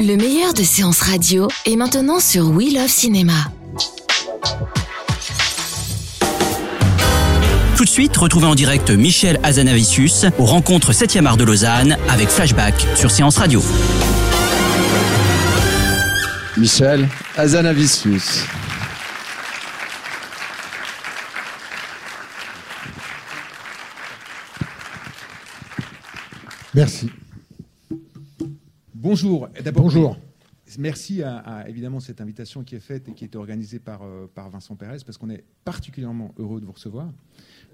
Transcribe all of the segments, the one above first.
Le meilleur de séances radio est maintenant sur We Love Cinéma. Tout de suite, retrouvez en direct Michel Azanavicius aux rencontres 7e art de Lausanne avec Flashback sur Séance Radio. Michel Azanavicius. Merci. Bonjour. Merci à, à, évidemment cette invitation qui est faite et qui est organisée par, euh, par Vincent Pérez parce qu'on est particulièrement heureux de vous recevoir.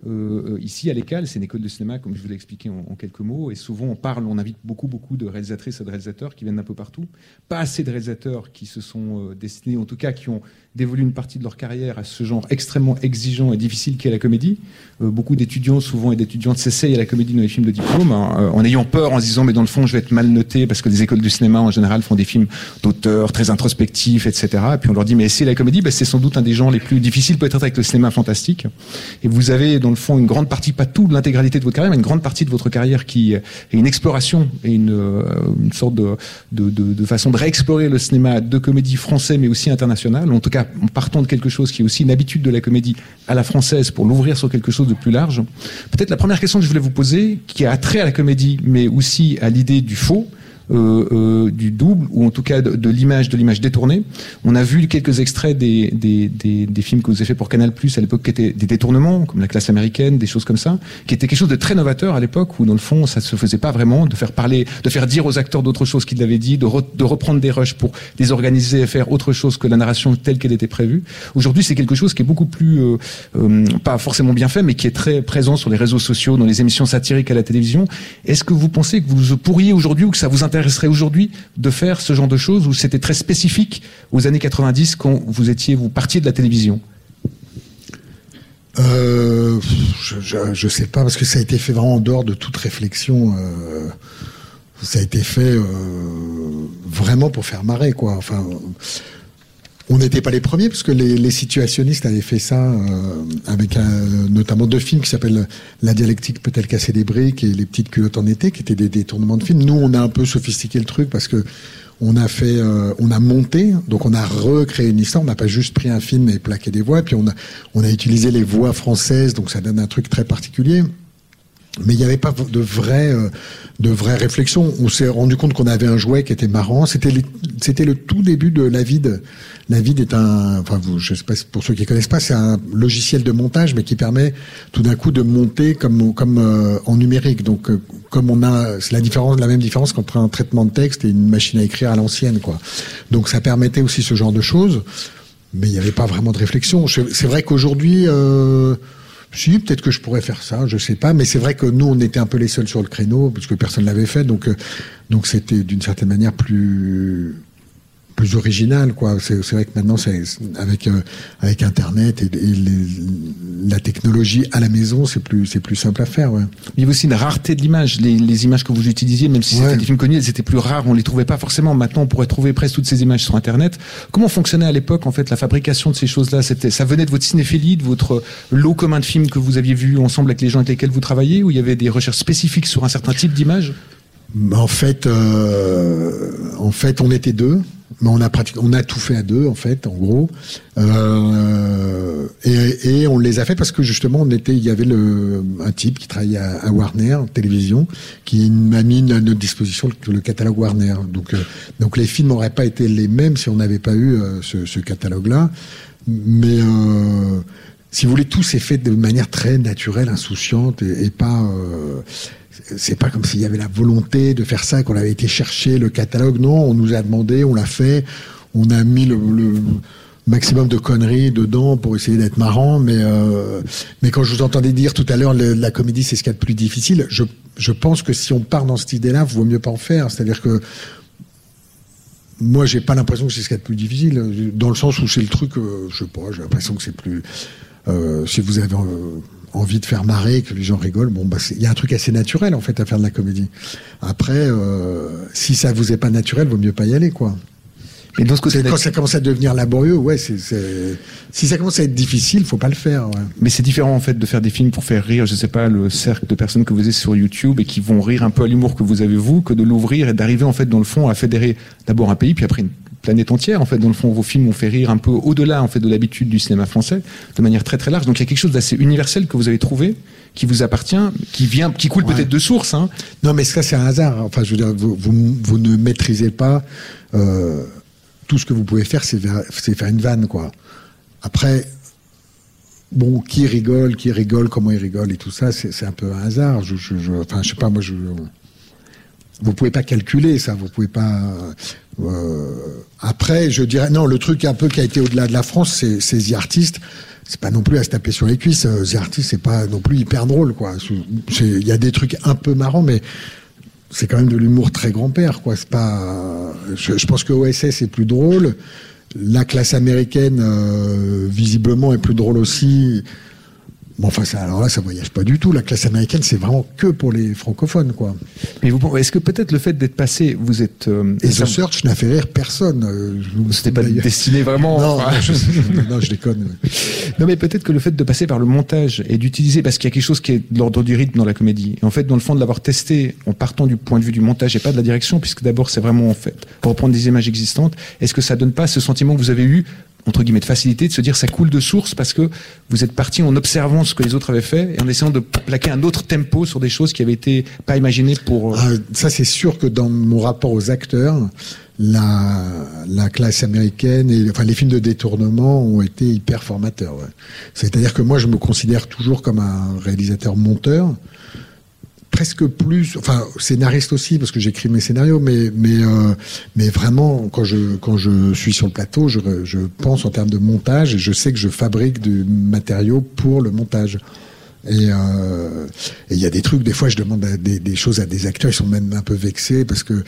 Euh, ici à l'ECAL, c'est une école de cinéma, comme je vous l'ai expliqué en, en, quelques mots, et souvent on parle, on invite beaucoup, beaucoup de réalisatrices et de réalisateurs qui viennent d'un peu partout. Pas assez de réalisateurs qui se sont euh, destinés, en tout cas qui ont dévolu une partie de leur carrière à ce genre extrêmement exigeant et difficile qu'est la comédie. Euh, beaucoup d'étudiants, souvent, et d'étudiantes s'essayent à la comédie dans les films de diplôme, hein, euh, en ayant peur, en se disant, mais dans le fond, je vais être mal noté, parce que les écoles de cinéma, en général, font des films d'auteurs, très introspectifs, etc. Et puis on leur dit, mais essayez la comédie, ben, c'est sans doute un des genres les plus difficiles peut-être avec le cinéma fantastique. Et vous avez, dans le fond, une grande partie, pas tout l'intégralité de votre carrière, mais une grande partie de votre carrière qui est une exploration et une, euh, une sorte de, de, de, de façon de réexplorer le cinéma de comédie français, mais aussi international. En tout cas, en partant de quelque chose qui est aussi une habitude de la comédie à la française pour l'ouvrir sur quelque chose de plus large. Peut-être la première question que je voulais vous poser, qui a trait à la comédie, mais aussi à l'idée du faux, du double, ou en tout cas de, l'image, de l'image détournée. On a vu quelques extraits des, des, des, des, films que vous avez fait pour Canal Plus à l'époque, qui étaient des détournements, comme La classe américaine, des choses comme ça, qui étaient quelque chose de très novateur à l'époque, où dans le fond, ça se faisait pas vraiment, de faire parler, de faire dire aux acteurs d'autres choses qu'ils avaient dit, de, re, de reprendre des rushs pour désorganiser et faire autre chose que la narration telle qu'elle était prévue. Aujourd'hui, c'est quelque chose qui est beaucoup plus, euh, euh, pas forcément bien fait, mais qui est très présent sur les réseaux sociaux, dans les émissions satiriques à la télévision. Est-ce que vous pensez que vous pourriez aujourd'hui, ou que ça vous intéresserait aujourd'hui de faire ce genre de choses où c'était très spécifique aux années 90 quand vous étiez, vous partiez de la télévision euh, je, ne sais pas parce que ça a été fait vraiment en dehors de toute réflexion. Euh, ça a été fait euh, vraiment pour faire marrer quoi. Enfin, on n'était pas les premiers parce que les, les, situationnistes avaient fait ça euh, avec un, notamment deux films qui s'appellent La dialectique peut-elle casser des briques et Les petites culottes en été, qui étaient des détournements de films. Nous, on a un peu sophistiqué le truc parce que on a fait, euh, on a monté, donc on a recréé une histoire. On n'a pas juste pris un film et plaqué des voix. Puis on a, on a utilisé les voix françaises, donc ça donne un truc très particulier mais il n'y avait pas de vraie, euh, de vraie réflexion. On s'est rendu compte qu'on avait un jouet qui était marrant. C'était, c'était le tout début de Lavid. Lavid est un, enfin, vous, je sais pas pour ceux qui connaissent pas, c'est un logiciel de montage, mais qui permet tout d'un coup de monter comme, comme euh, en numérique. Donc, euh, comme on a, c'est la différence, la même différence qu'entre un traitement de texte et une machine à écrire à l'ancienne, quoi. Donc, ça permettait aussi ce genre de choses, mais il n'y avait pas vraiment de réflexion. C'est vrai qu'aujourd'hui. Euh, si, peut-être que je pourrais faire ça, je sais pas, mais c'est vrai que nous, on était un peu les seuls sur le créneau, parce que personne l'avait fait, donc euh, donc c'était d'une certaine manière plus plus original quoi. C'est vrai que maintenant c'est avec euh, avec internet et, et les, la technologie à la maison c'est plus c'est plus simple à faire ouais. il y a aussi une rareté de l'image. Les, les, images que vous utilisiez même si ouais. c'était des films connus elles étaient plus rares on les trouvait pas forcément. Maintenant on pourrait trouver presque toutes ces images sur internet. Comment fonctionnait à l'époque en fait la fabrication de ces choses là c'était ça venait de votre cinéphilie de votre lot commun de films que vous aviez vu ensemble avec les gens avec lesquels vous travaillez ou il y avait des recherches spécifiques sur un certain type d'image en fait euh, en fait on était deux mais on a on a tout fait à deux en fait, en gros, euh, et, et, on les a fait parce que justement on était, il y avait le, un type qui travaillait à, à Warner Télévision qui m'a mis à notre disposition le, le catalogue Warner. Donc, euh, donc les films n'auraient pas été les mêmes si on n'avait pas eu euh, ce, ce catalogue-là, mais euh, si vous voulez, tout s'est fait de manière très naturelle, insouciante et, pas c'est pas comme s'il y avait la volonté de faire ça, qu'on avait été chercher le catalogue. Non, on nous a demandé, on l'a fait, on a mis le, maximum de conneries dedans pour essayer d'être marrant. Mais, euh, mais quand je vous entendais dire tout à l'heure, la comédie, c'est ce qu'il y a de plus difficile, je, je pense que si on part dans cette idée-là, vaut mieux pas en faire. C'est-à-dire que moi, j'ai pas l'impression que c'est ce qu'il y a de plus difficile, dans le sens où c'est le truc, euh, je sais pas, j'ai l'impression que c'est plus. Euh, si vous avez euh, envie de faire marrer, que les gens rigolent, bon, bah, il y a un truc assez naturel en fait à faire de la comédie. Après, euh, si ça vous est pas naturel, vaut mieux pas y aller, quoi. Mais dans ce côté quand ça commence à devenir laborieux, ouais, c'est, si ça commence à être difficile, faut pas le faire. Ouais. Mais c'est différent en fait de faire des films pour faire rire, je sais pas, le cercle de personnes que vous avez sur YouTube et qui vont rire un peu à l'humour que vous avez vous, que de l'ouvrir et d'arriver en fait dans le fond à fédérer d'abord un pays, puis après une planète entière. En fait, dans le fond, vos films ont fait rire un peu au-delà en fait de l'habitude du cinéma français, de manière très très large. Donc il y a quelque chose d'assez universel que vous avez trouvé, qui vous appartient, qui vient, qui coule peut-être de source. Hein. Non, mais ça c'est un hasard. Enfin, je veux dire, vous, vous, vous ne maîtrisez pas. Euh, tout ce que vous pouvez faire, c'est faire une vanne, quoi. Après, bon, qui rigole, qui rigole, comment il rigole et tout ça, c'est un peu un hasard. Je, je, enfin, je sais pas, moi, je, vous pouvez pas calculer ça, vous pouvez pas. Euh, après, je dirais non, le truc un peu qui a été au-delà de la France, c'est The Artist. C'est pas non plus à se taper sur les cuisses. Euh, The Artist, c'est pas non plus hyper drôle, quoi. Il y a des trucs un peu marrants, mais c'est quand même de l'humour très grand-père, quoi. C'est pas. Je, pense que OSS est plus drôle. La classe américaine, euh, visiblement, est plus drôle aussi. Bon, enfin, ça, alors là, ça voyage pas du tout. La classe américaine, c'est vraiment que pour les francophones, quoi. Mais vous, est-ce que peut-être le fait d'être passé, vous êtes. Euh, et The Search n'a fait rire personne. Euh, C'était pas destiné vraiment. Non, non, je, déconne. Non, mais peut-être que le fait de passer par le montage et d'utiliser, parce qu'il y a quelque chose qui est de l'ordre du rythme dans la comédie. Et en fait, dans le fond, de l'avoir testé en partant du point de vue du montage et pas de la direction, puisque d'abord, c'est vraiment en fait pour reprendre des images existantes. Est-ce que ça donne pas ce sentiment que vous avez eu entre guillemets de facilité de se dire ça coule de source parce que vous êtes parti en observant ce que les autres avaient fait et en essayant de plaquer un autre tempo sur des choses qui avaient été pas imaginées pour. Euh, ah, ça c'est sûr que dans mon rapport aux acteurs, la, la classe américaine et enfin les films de détournement ont été hyper formateurs. Ouais. C'est-à-dire que moi je me considère toujours comme un réalisateur monteur presque plus, enfin scénariste aussi parce que j'écris mes scénarios, mais mais euh, mais vraiment quand je quand je suis sur le plateau, je, je pense en termes de montage et je sais que je fabrique du matériau pour le montage. Et euh, il y a des trucs, des fois je demande des, des, choses à des acteurs, ils sont même un peu vexés parce que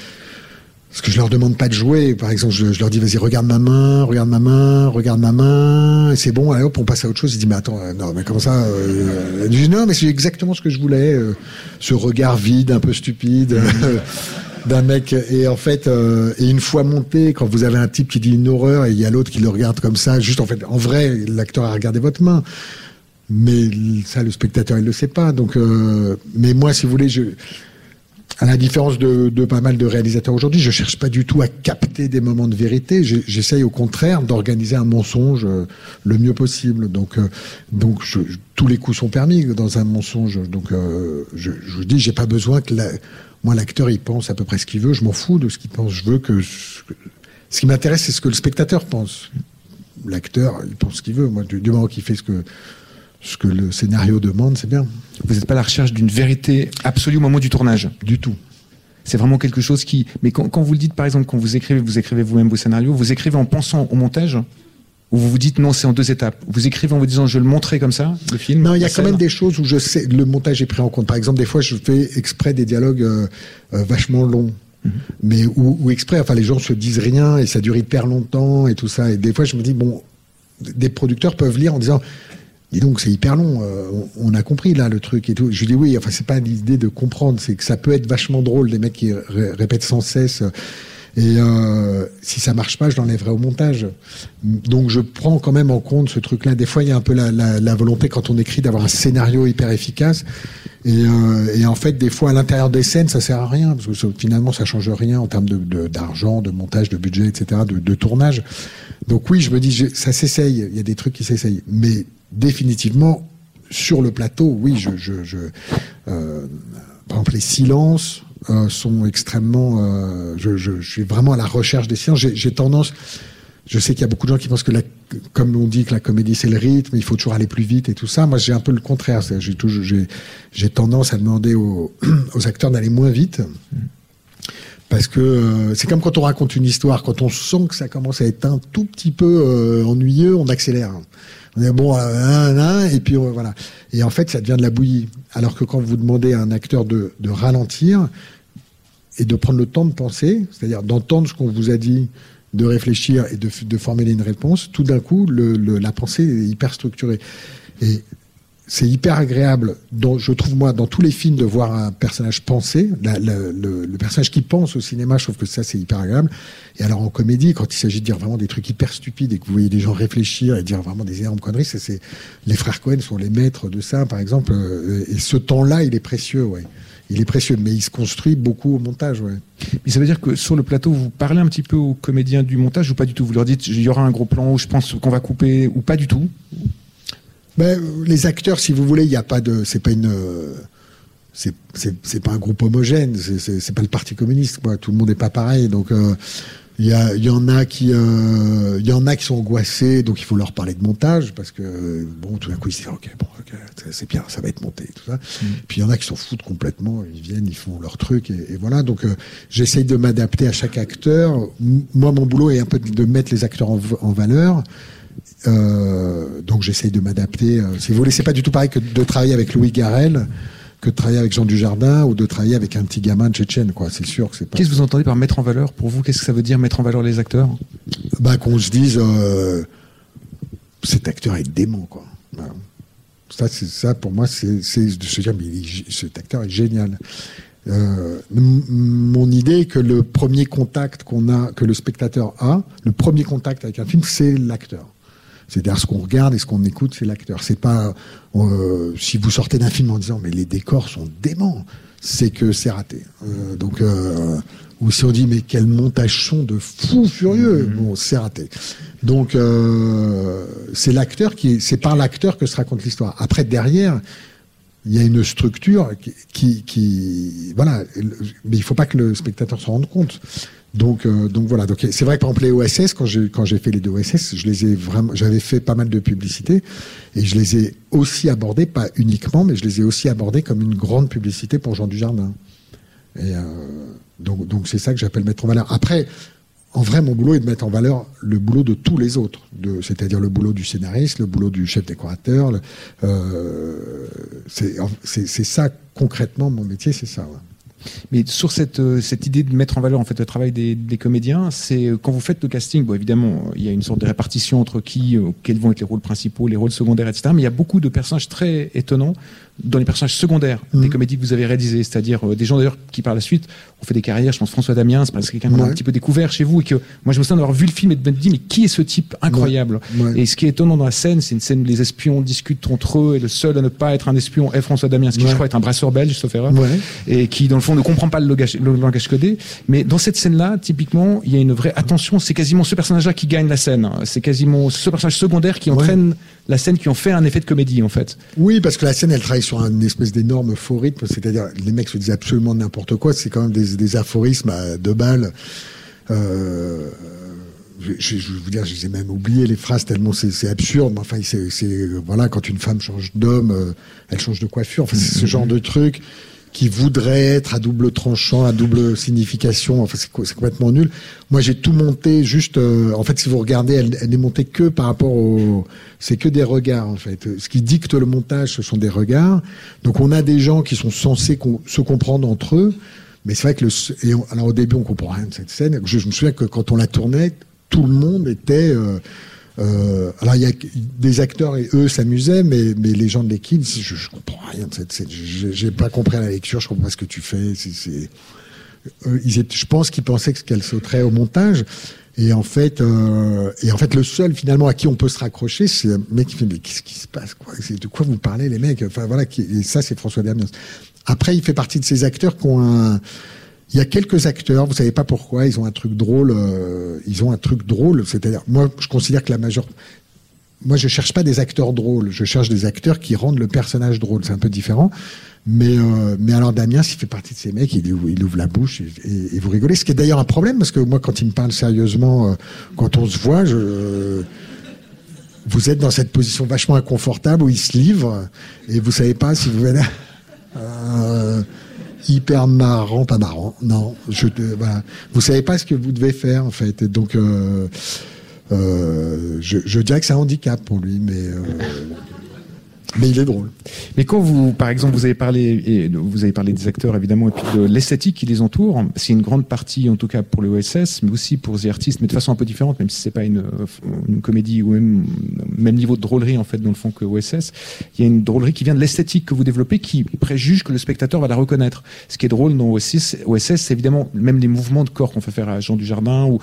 parce que je leur demande pas de jouer. Par exemple, je, leur dis vas-y regarde ma main, regarde ma main, regarde ma main. Et c'est bon. Allez hop, on passe à autre chose. Il dit mais attends, euh, non mais comment ça euh, dis non mais c'est exactement ce que je voulais. Euh, ce regard vide, un peu stupide. d'un mec et en fait et une fois monté quand vous avez un type qui dit une horreur et il y a l'autre qui le regarde comme ça juste en fait en vrai l'acteur a regardé votre main mais ça le spectateur il le sait pas donc mais moi si vous voulez je à la différence de, de, pas mal de réalisateurs aujourd'hui, je cherche pas du tout à capter des moments de vérité. J'essaye au contraire d'organiser un mensonge euh, le mieux possible. Donc, euh, donc je, tous les coups sont permis dans un mensonge. Donc, euh, je, je dis, j'ai pas besoin que la, moi l'acteur il pense à peu près ce qu'il veut. Je m'en fous de ce qu'il pense. Je veux que ce qui m'intéresse, c'est ce que le spectateur pense. L'acteur, il pense ce qu'il veut. Moi, du, du moment qu'il fait ce que ce que le scénario demande, c'est bien. Vous n'êtes pas à la recherche d'une vérité absolue au moment du tournage Du tout. C'est vraiment quelque chose qui. Mais quand, vous le dites, par exemple, quand vous écrivez, vous écrivez vous-même vos scénarios, vous écrivez en pensant au montage ou vous vous dites non, c'est en deux étapes. Vous écrivez en vous disant je vais le montrer comme ça, le film. Non, il y a quand même des choses où je sais le montage est pris en compte. Par exemple, des fois, je fais exprès des dialogues euh, euh, vachement longs. Mhm. Mais ou, exprès, enfin les gens se disent rien et ça dure hyper longtemps et tout ça. Et des fois, je me dis bon, des producteurs peuvent lire en disant et donc c'est hyper long. Euh, on, a compris là le truc et tout. Je lui dis oui. Enfin c'est pas l'idée de comprendre, c'est que ça peut être vachement drôle les mecs qui répètent sans cesse. Et euh, si ça marche pas, je l'enlèverai au montage. Donc je prends quand même en compte ce truc-là. Des fois, il y a un peu la, volonté quand on écrit d'avoir un scénario hyper efficace. Et, euh, en fait, des fois, à l'intérieur des scènes, ça sert à rien parce que finalement, ça change rien en termes de d'argent, de, montage, de budget, etc., de, de tournage. Donc oui, je me dis, ça s'essaye. Il y a des trucs qui s'essayent, mais définitivement, sur le plateau, oui, je, euh, par exemple, les silences euh, sont extrêmement. Euh, je, suis vraiment à la recherche des silences. J'ai tendance. Je sais qu'il y a beaucoup de gens qui pensent que, comme on dit que la comédie c'est le rythme, il faut toujours aller plus vite et tout ça. Moi, j'ai un peu le contraire. J'ai tendance à demander aux acteurs d'aller moins vite parce que euh, c'est comme quand on raconte une histoire, quand on sent que ça commence à être un tout petit peu euh, ennuyeux, on accélère. On est bon, euh, et puis voilà. Et en fait, ça devient de la bouillie. Alors que quand vous demandez à un acteur de, ralentir et de prendre le temps de penser, c'est-à-dire d'entendre ce qu'on vous a dit, de réfléchir et de, de formuler une réponse, tout d'un coup, la pensée est hyper structurée. Et c'est hyper agréable, dans, je trouve moi, dans tous les films, de voir un personnage penser. Le, personnage qui pense au cinéma, je trouve que ça, c'est hyper agréable. Et alors en comédie, quand il s'agit de dire vraiment des trucs hyper stupides et que vous voyez des gens réfléchir et dire vraiment des énormes conneries, c'est les frères Cohen sont les maîtres de ça, par exemple. Euh, et ce temps-là, il est précieux, ouais. Il est précieux, mais il se construit beaucoup au montage, ouais. Mais ça veut dire que sur le plateau, vous parlez un petit peu aux comédiens du montage ou pas du tout? Vous leur dites, il y aura un gros plan où je pense qu'on va couper ou pas du tout? Ben, les acteurs, si vous voulez, il n'y a pas de, c'est pas une, c'est, c'est, pas un groupe homogène, c'est, c'est, pas le Parti communiste, quoi. Tout le monde n'est pas pareil, donc euh, il y, a, y en a qui, euh, il y en a qui sont angoissés, donc il faut leur parler de montage parce que bon, tout d'un coup ils se disent ok, bon, okay, c'est bien, ça va être monté, tout ça. Mmh. Puis il y en a qui s'en foutent complètement, ils viennent, ils font leur truc et, et voilà. Donc euh, j'essaye de m'adapter à chaque acteur. Moi, mon boulot est un peu de mettre les acteurs en, en valeur. Euh, donc j'essaye de m'adapter. Euh, si vous voulez, c'est pas du tout pareil que de travailler avec Louis Garrel que de travailler avec Jean Dujardin ou de travailler avec un petit gamin de Tchétchène, quoi. C'est sûr que c'est pas. Qu'est-ce que vous entendez par mettre en valeur Pour vous, qu'est-ce que ça veut dire mettre en valeur les acteurs? Bah qu'on se dise euh, cet acteur est dément, quoi. Bah, ça, c'est ça pour moi, c'est de se dire mais il, cet acteur est génial. Euh, mon idée est que le premier contact qu'on a, que le spectateur a, le premier contact avec un film, c'est l'acteur. C'est-à-dire ce qu'on regarde et ce qu'on écoute, c'est l'acteur. C'est pas euh, si vous sortez d'un film en disant mais les décors sont déments, c'est que c'est raté. Euh, donc euh, ou si on dit mais quel montage son de fou furieux, mm-hmm. bon c'est raté. Donc c'est l'acteur qui, c'est par l'acteur que se raconte l'histoire. Après derrière. Il y a une structure qui, qui, qui voilà, mais il faut pas que le spectateur se rende compte. Donc, euh, donc voilà. Donc c'est vrai que par exemple les OSS, quand j'ai quand j'ai fait les deux OSS, je les ai vraiment, j'avais fait pas mal de publicité et je les ai aussi abordés, pas uniquement, mais je les ai aussi abordés comme une grande publicité pour Jean Dujardin. Et euh, donc donc c'est ça que j'appelle mettre en valeur. Après, en vrai, mon boulot est de mettre en valeur le boulot de tous les autres, c'est-à-dire le boulot du scénariste, le boulot du chef décorateur. Euh, c'est, c'est ça concrètement mon métier, c'est ça. Ouais. Mais sur cette, euh, cette idée de mettre en valeur en fait le travail des, des comédiens, c'est euh, quand vous faites le casting, bon évidemment il y a une sorte de répartition entre qui, euh, quels vont être les rôles principaux, les rôles secondaires, etc. Mais il y a beaucoup de personnages très étonnants dans les personnages secondaires mmh. des comédies que vous avez réalisées, c'est-à-dire euh, des gens d'ailleurs qui par la suite ont fait des carrières. Je pense François Damiens, c'est parce que quelqu'un ouais. a un petit peu découvert chez vous et que moi je me souviens d'avoir vu le film et de me dire mais qui est ce type incroyable? Ouais. Ouais. Et ce qui est étonnant dans la scène, c'est une scène où les espions discutent entre eux et le seul à ne pas être un espion est François Damiens, qui je crois est un brasseur belge, sauf erreur, et qui dans le fond ne comprend pas le langage, le langage codé. Mais dans cette scène-là, typiquement, il y a une vraie attention. C'est quasiment ce personnage-là qui gagne la scène. C'est quasiment ce personnage secondaire qui entraîne la scène qui en fait un effet de comédie en fait. Oui, parce que la scène elle travaille sur une espèce d'énorme faux rythme, c'est-à-dire les mecs se disent absolument n'importe quoi, c'est quand même des, des, aphorismes à deux balles. Euh, je, je, vous dire, je les ai même oublié les phrases tellement c'est absurde. Mais enfin, c'est voilà, quand une femme change d'homme, euh, elle change de coiffure. Enfin, c'est ce genre de truc qui voudrait être à double tranchant, à double signification. Enfin, c'est complètement nul. Moi, j'ai tout monté juste. Euh, en fait, si vous regardez, elle, elle n'est montée que par rapport au. C'est que des regards, en fait. Ce qui dicte le montage, ce sont des regards. Donc, on a des gens qui sont censés se comprendre entre eux. Mais c'est vrai que le. On, alors, au début, on comprend rien de cette scène. Je, je me souviens que quand on la tournait, tout le monde était. Euh, euh, alors il y a des acteurs et eux s'amusaient, mais, mais les gens de l'équipe, je, je comprends rien. J'ai pas compris la lecture, je comprends pas ce que tu fais. c'est euh, je pense qu'ils pensaient qu'elle sauterait au montage. Et en fait, euh, et en fait, le seul finalement à qui on peut se raccrocher, c'est un mec qui fait mais qu'est-ce qui se passe quoi? De quoi vous parlez les mecs? Enfin voilà, et ça c'est François Damiens. Après, il fait partie de ces acteurs qui ont un il y a quelques acteurs, vous savez pas pourquoi, ils ont un truc drôle. Euh, ils ont un truc drôle, c'est-à-dire, moi, je considère que la majeure. Moi, je cherche pas des acteurs drôles, je cherche des acteurs qui rendent le personnage drôle. C'est un peu différent. Mais, euh, mais alors Damien, s'il fait partie de ces mecs, il, ouvre la bouche et, vous rigolez. Ce qui est d'ailleurs un problème, parce que moi, quand il me parle sérieusement, euh, quand on se voit, vous êtes dans cette position vachement inconfortable où il se livre et vous savez pas si vous venez. Hyper marrant, pas marrant. Non, je, voilà. Vous savez pas ce que vous devez faire en fait. Donc, euh, euh, je, je, dirais que c'est un handicap pour lui, mais. Mais il est drôle. Mais quand vous, par exemple, vous avez parlé, et vous avez parlé des acteurs évidemment, et puis de l'esthétique qui les entoure, c'est une grande partie, en tout cas pour le OSS, mais aussi pour The Artist, mais de façon un peu différente, même si c'est pas une, une, comédie ou même, même niveau de drôlerie en fait dans le fond que OSS. Il y a une drôlerie qui vient de l'esthétique que vous développez, qui préjuge que le spectateur va la reconnaître. Ce qui est drôle dans OSS, c'est évidemment même les mouvements de corps qu'on fait faire à Jean Dujardin ou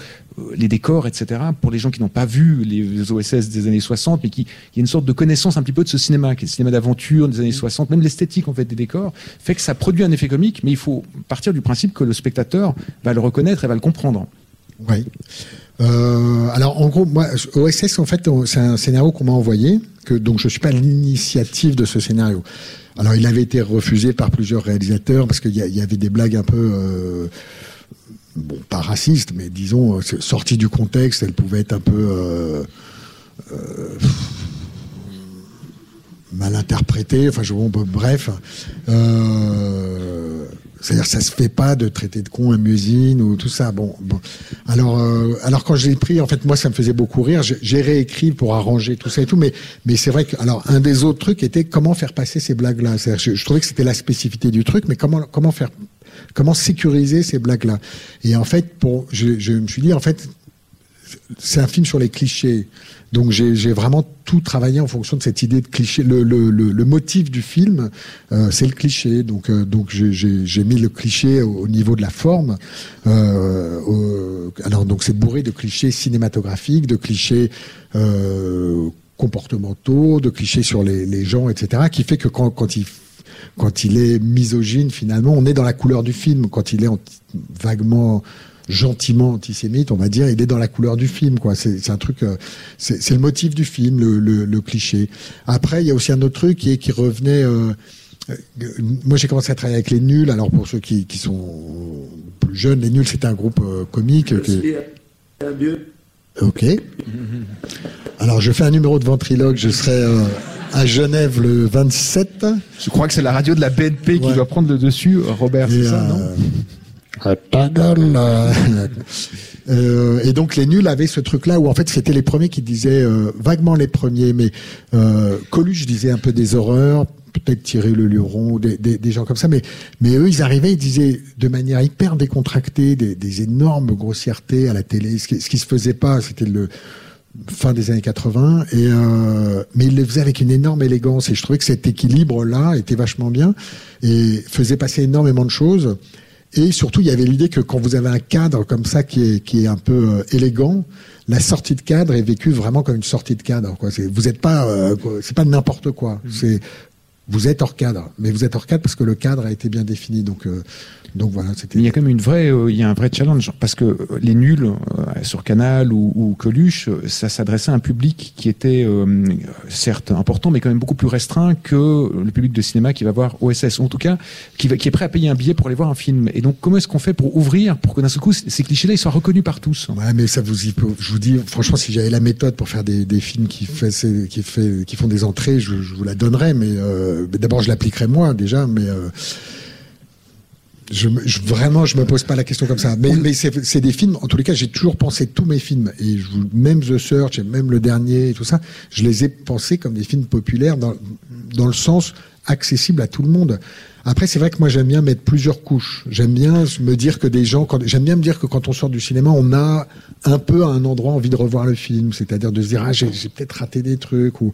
les décors, etc. Pour les gens qui n'ont pas vu les OSS des années 60, mais qui, il y a une sorte de connaissance un petit peu de ce cinéma, qui est le cinéma d'aventure des années 60, même l'esthétique en fait des décors, fait que ça produit un effet comique, mais il faut partir du principe que le spectateur va le reconnaître et va le comprendre. Oui. Euh, alors en gros, moi, OSS en fait, c'est un scénario qu'on m'a envoyé, que donc je suis pas l'initiative de ce scénario. Alors il avait été refusé par plusieurs réalisateurs parce qu'il y, avait des blagues un peu euh, bon, pas raciste, mais disons, euh, sortie du contexte, elle pouvait être un peu euh, euh, mal interprétée. Enfin, je, bon, bref. c'est-à-dire, ça se fait pas de traiter de con un musine ou tout ça. Bon, alors, alors quand je l'ai pris, en fait, moi, ça me faisait beaucoup rire. J'ai réécrit pour arranger tout ça et tout, mais, mais c'est vrai que, alors, un des autres trucs était comment faire passer ces blagues-là. Je, je trouvais que c'était la spécificité du truc, mais comment, comment faire Comment sécuriser ces blagues-là Et en fait, pour, je, me suis dit, en fait, c'est un film sur les clichés. Donc j'ai vraiment tout travaillé en fonction de cette idée de cliché. Le, le, le, motif du film, euh, c'est le cliché. Donc, euh, donc j'ai mis le cliché au, niveau de la forme. Euh, alors donc c'est bourré de clichés cinématographiques, de clichés comportementaux, de clichés sur les, les, gens, etc. Qui fait que quand, quand quand il est misogyne, finalement, on est dans la couleur du film. Quand il est vaguement gentiment antisémite, on va dire, il est dans la couleur du film, quoi. C'est un truc, euh, c'est le motif du film, le, cliché. Après, il y a aussi un autre truc qui est qui revenait. Euh, euh, moi, j'ai commencé à travailler avec les Nuls. Alors, pour ceux qui, sont plus jeunes, les Nuls, c'était un groupe comique. Ok. Alors, je fais un numéro de ventriloque. Je serai à Genève le 27. Je crois que c'est la radio de la BNP qui doit prendre le dessus, Robert, c'est ça, non euh, euh, et donc les nuls avaient ce truc-là où en fait c'était les premiers qui disaient euh, vaguement les premiers, mais euh, Coluche disait un peu des horreurs, peut-être Thierry Le Luron, des, des, des, gens comme ça, mais mais eux ils arrivaient, ils disaient de manière hyper décontractée des, des énormes grossièretés à la télé, ce qui, ce qui se faisait pas, c'était le fin des années 80 et euh, mais il le faisait avec une énorme élégance et je trouvais que cet équilibre là était vachement bien et faisait passer énormément de choses. Et surtout il y avait l'idée que quand vous avez un cadre comme ça qui est qui est un peu euh, élégant la sortie de cadre est vécue vraiment comme une sortie de cadre quoi. Vous êtes pas euh, c'est pas n'importe quoi. Mmh. c'est vous êtes hors cadre mais vous êtes hors cadre parce que le cadre a été bien défini donc euh, donc voilà, c'était. Il y a quand même une vraie, euh, il y a un vrai challenge parce que euh, les nuls euh, sur Canal ou, ou Coluche, ça s'adressait à un public qui était certes important, mais quand même beaucoup plus restreint que le public de cinéma qui va voir OSS, ou en tout cas qui, va, qui est prêt à payer un billet pour aller voir un film. Et donc comment est-ce qu'on fait pour ouvrir, pour que d'un seul coup ces clichés-là ils soient reconnus par tous? Ouais, mais ça vous, je vous dis, franchement, si j'avais la méthode pour faire des, des films qui fait, qui fait, qui font des entrées, je, je vous la donnerais, mais, euh, d'abord je l'appliquerais moi déjà, mais euh, je, je, vraiment, me pose pas la question comme ça. Mais, c'est des films. En tous les cas, j'ai toujours pensé tous mes films et même The Search et même le dernier et tout ça, je les ai pensés comme des films populaires dans, dans le sens accessible à tout le monde. Après, c'est vrai que moi j'aime bien mettre plusieurs couches. J'aime bien me dire que des gens, j'aime bien me dire que quand on sort du cinéma, on a un peu à un endroit envie de revoir le film, c'est-à-dire de se dire ah j'ai peut-être raté des trucs ou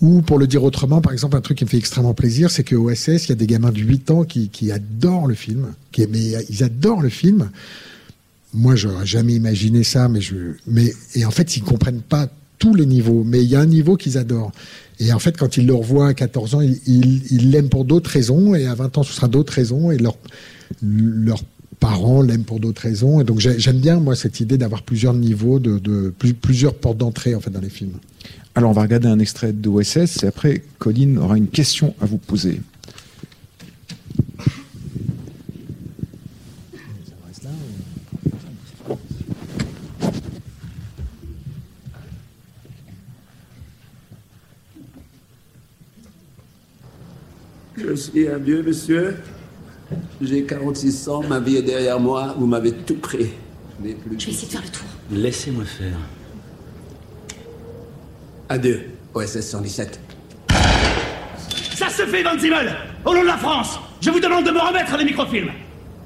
ou pour le dire autrement, par exemple, un truc qui me fait extrêmement plaisir, c'est qu'au OSS, il y a des gamins de 8 ans qui, adorent le film, mais ils adorent le film. Moi, j'aurais jamais imaginé ça, mais et en fait, ils comprennent pas tous les niveaux, mais il y a un niveau qu'ils adorent. Et en fait, quand ils le revoient à 14 ans, ils l'aiment pour d'autres raisons, et à 20 ans, ce sera d'autres raisons, et leur, leurs parents l'aiment pour d'autres raisons. Et donc, j'aime bien, moi, cette idée d'avoir plusieurs niveaux, plusieurs portes d'entrée, en fait, dans les films. Alors, on va regarder un extrait d'OSS et après, Colline aura une question à vous poser. Je suis un vieux monsieur J'ai 46 ans, ma vie est derrière moi, vous m'avez tout pris. Je vais essayer de faire le tour. Laissez-moi faire. Adieu, OSS 117. Ça se fait, Van Zimmel Au nom de la France, je vous demande de me remettre les microfilms.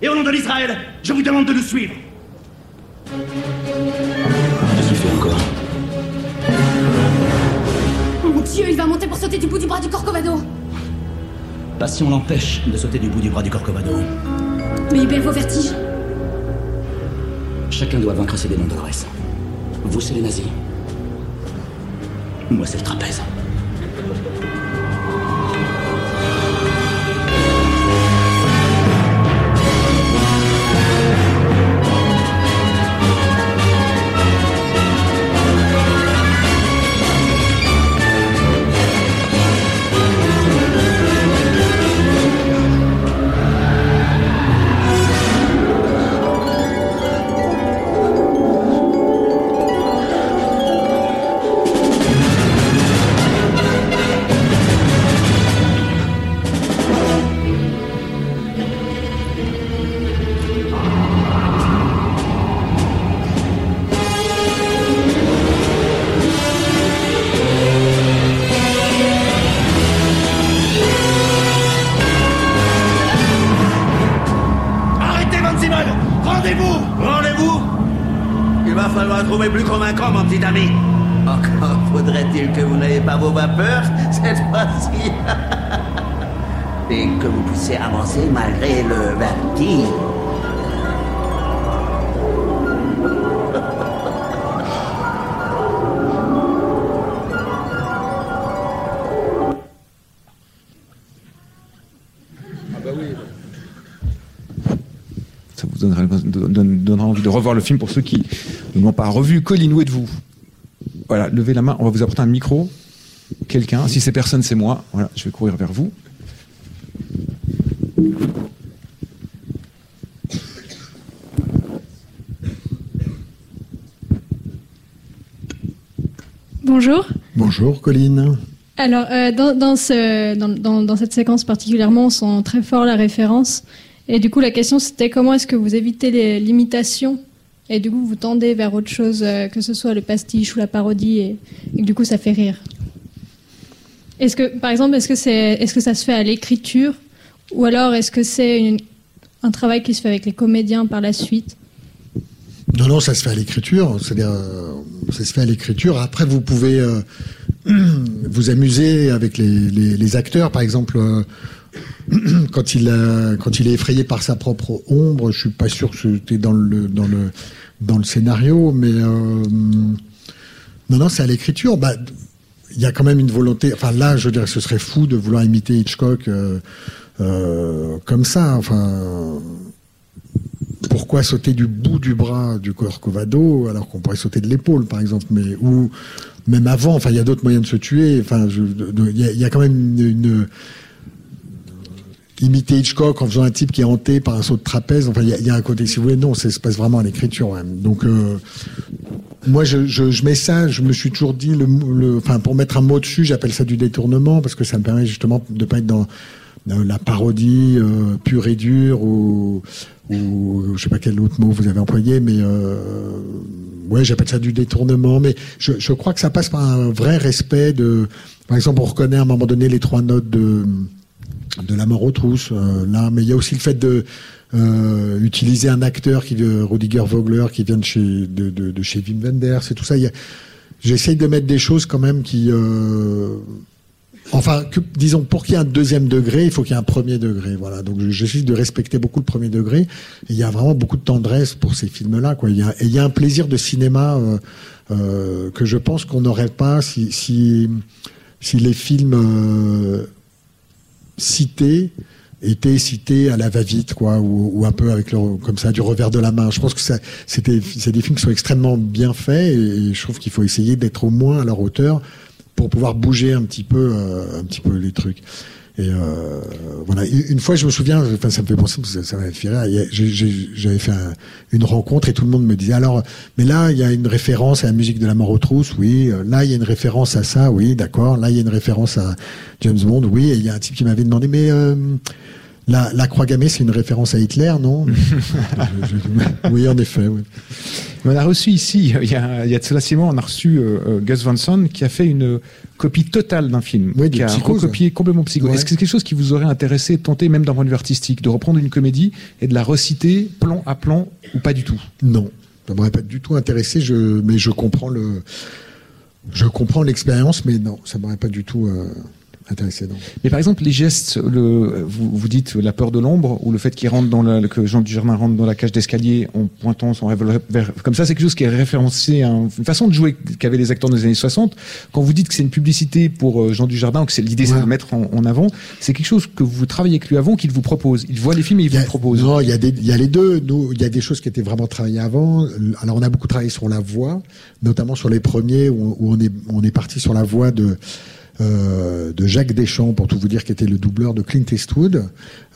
Et au nom de l'Israël, je vous demande de nous suivre. Qu'est-ce qu'il fait encore? Mon Dieu, il va monter pour sauter du bout du bras du Corcovado. Pas si on l'empêche de sauter du bout du bras du Corcovado. Mais il perd vos vertiges. Chacun doit vaincre ses démons Dolores. Vous, c'est les nazis. Moi, c'est le trapèze. Va falloir trouver plus convaincant, mon petit ami. Encore faudrait-il que vous n'ayez pas vos vapeurs cette fois-ci. Et que vous puissiez avancer malgré le vertige. Donnera, donne- donnera envie de revoir le film pour ceux qui ne l'ont pas revu. Colline, où êtes-vous? Voilà, levez la main, on va vous apporter un micro. Quelqu'un, si c'est personne, c'est moi. Voilà, je vais courir vers vous. Bonjour. Bonjour, Colline. Alors, euh, dans, dans, ce, dans, dans, dans cette séquence particulièrement, on sent très fort la référence. Et du coup, la question, c'était comment est-ce que vous évitez les limitations et du coup, vous tendez vers autre chose, euh, que ce soit le pastiche ou la parodie, et, et du coup, ça fait rire. Est-ce que, par exemple, est-ce que, c'est, est-ce que ça se fait à l'écriture ou alors est-ce que c'est un travail qui se fait avec les comédiens par la suite? Non, non, ça se fait à l'écriture. C'est-à-dire, euh, ça se fait à l'écriture. Après, vous pouvez euh, vous amuser avec les, acteurs. Par exemple, quand il a- quand il est effrayé par sa propre ombre, je suis pas sûr que c'était dans le dans le dans le scénario, mais euh, non, non, c'est à l'écriture. Bah, il y a quand même une volonté. Enfin, là, je que ce serait fou de vouloir imiter Hitchcock euh, euh, comme ça. Enfin pourquoi sauter du bout du bras du Corcovado alors qu'on pourrait sauter de l'épaule, par exemple, mais ou même avant. Enfin, il y a d'autres moyens de se tuer. Enfin, il y, a- quand même une- imiter Hitchcock en faisant un type qui est hanté par un saut de trapèze. Enfin, il y a, y a un côté, si vous voulez, non, ça se passe vraiment à l'écriture. ouais. Donc, euh, moi, je, je, je mets ça. Je me suis toujours dit, le, le- enfin, pour mettre un mot dessus, j'appelle ça du détournement parce que ça me permet justement de pas être dans dans la parodie euh, pure et dure ou, ou je sais pas quel autre mot vous avez employé, mais euh, ouais, j'appelle ça du détournement. Mais je, je crois que ça passe par un vrai respect de. Par exemple, on reconnaît à un moment donné les trois notes de de la mort aux trousses euh, là, mais il y a aussi le fait de euh, utiliser un acteur qui veut Rudiger Vogler qui vient de chez de, Wim Wenders et tout ça. J'essaye de mettre des choses quand même qui euh, Enfin, que- disons, pour qu'il y ait un deuxième degré, il faut qu'il y ait un premier degré. Voilà. Donc, je- j'essaie de respecter beaucoup le premier degré. Il y a vraiment beaucoup de tendresse pour ces films-là. Quoi. Il y a, et il y a un plaisir de cinéma euh, euh, que je pense qu'on n'aurait pas si les films cités étaient cités à la va-vite, quoi, ou, un peu avec le, comme ça, du revers de la main. Je pense que c'est des films qui sont extrêmement bien faits, et, je trouve qu'il faut essayer d'être au moins à leur hauteur pour pouvoir bouger un petit peu, euh, un petit peu les trucs. Et euh, voilà. Une fois, je me souviens, enfin, ça me fait penser, que ça m'avait fait rire. J'avais fait un- une rencontre et tout le monde me disait alors, mais là, il y a une référence à la musique de la mort aux trousses, oui. Euh, Là, il y a une référence à ça, oui, d'accord. Là, il y a une référence à James Bond, oui. Et il y a un type qui m'avait demandé, mais euh, La, la croix gammée, c'est une référence à Hitler, non Oui, en effet. oui. On a reçu ici, il y a, il y a de cela six mois, on a reçu euh, euh, Gus Van Sant qui a fait une copie totale d'un film, Oui, qui a Psychose. recopié complètement Psycho. Ouais. Est-ce que c'est quelque chose qui vous aurait intéressé, tenté même d'un point de vue artistique, de reprendre une comédie et de la reciter plan à plan ou pas du tout? Non, ça m'aurait pas du tout intéressé, je, mais je comprends le, je comprends l'expérience, mais non, ça m'aurait pas du tout euh, Mais par exemple, les gestes, le, vous, vous dites la peur de l'ombre, ou le fait qu'il rentre dans la, que Jean Dujardin rentre dans la cage d'escalier en pointant son revolver comme ça, c'est quelque chose qui est référencé à un- une façon de jouer qu'avaient les acteurs des années 60. Quand vous dites que c'est une publicité pour euh, Jean Dujardin, ou que c'est l'idée c'est de le mettre en, en avant, c'est quelque chose que vous travaillez avec lui avant, qu'il vous propose. Il voit les films et il vous le propose. Non, il y a des, il y a les deux. Nous, il y a des choses qui étaient vraiment travaillées avant. Alors, on a beaucoup travaillé sur la voix, notamment sur les premiers où, où on est, on est parti sur la voix de. Euh, de Jacques Deschamps, pour tout vous dire, qui était le doubleur de Clint Eastwood.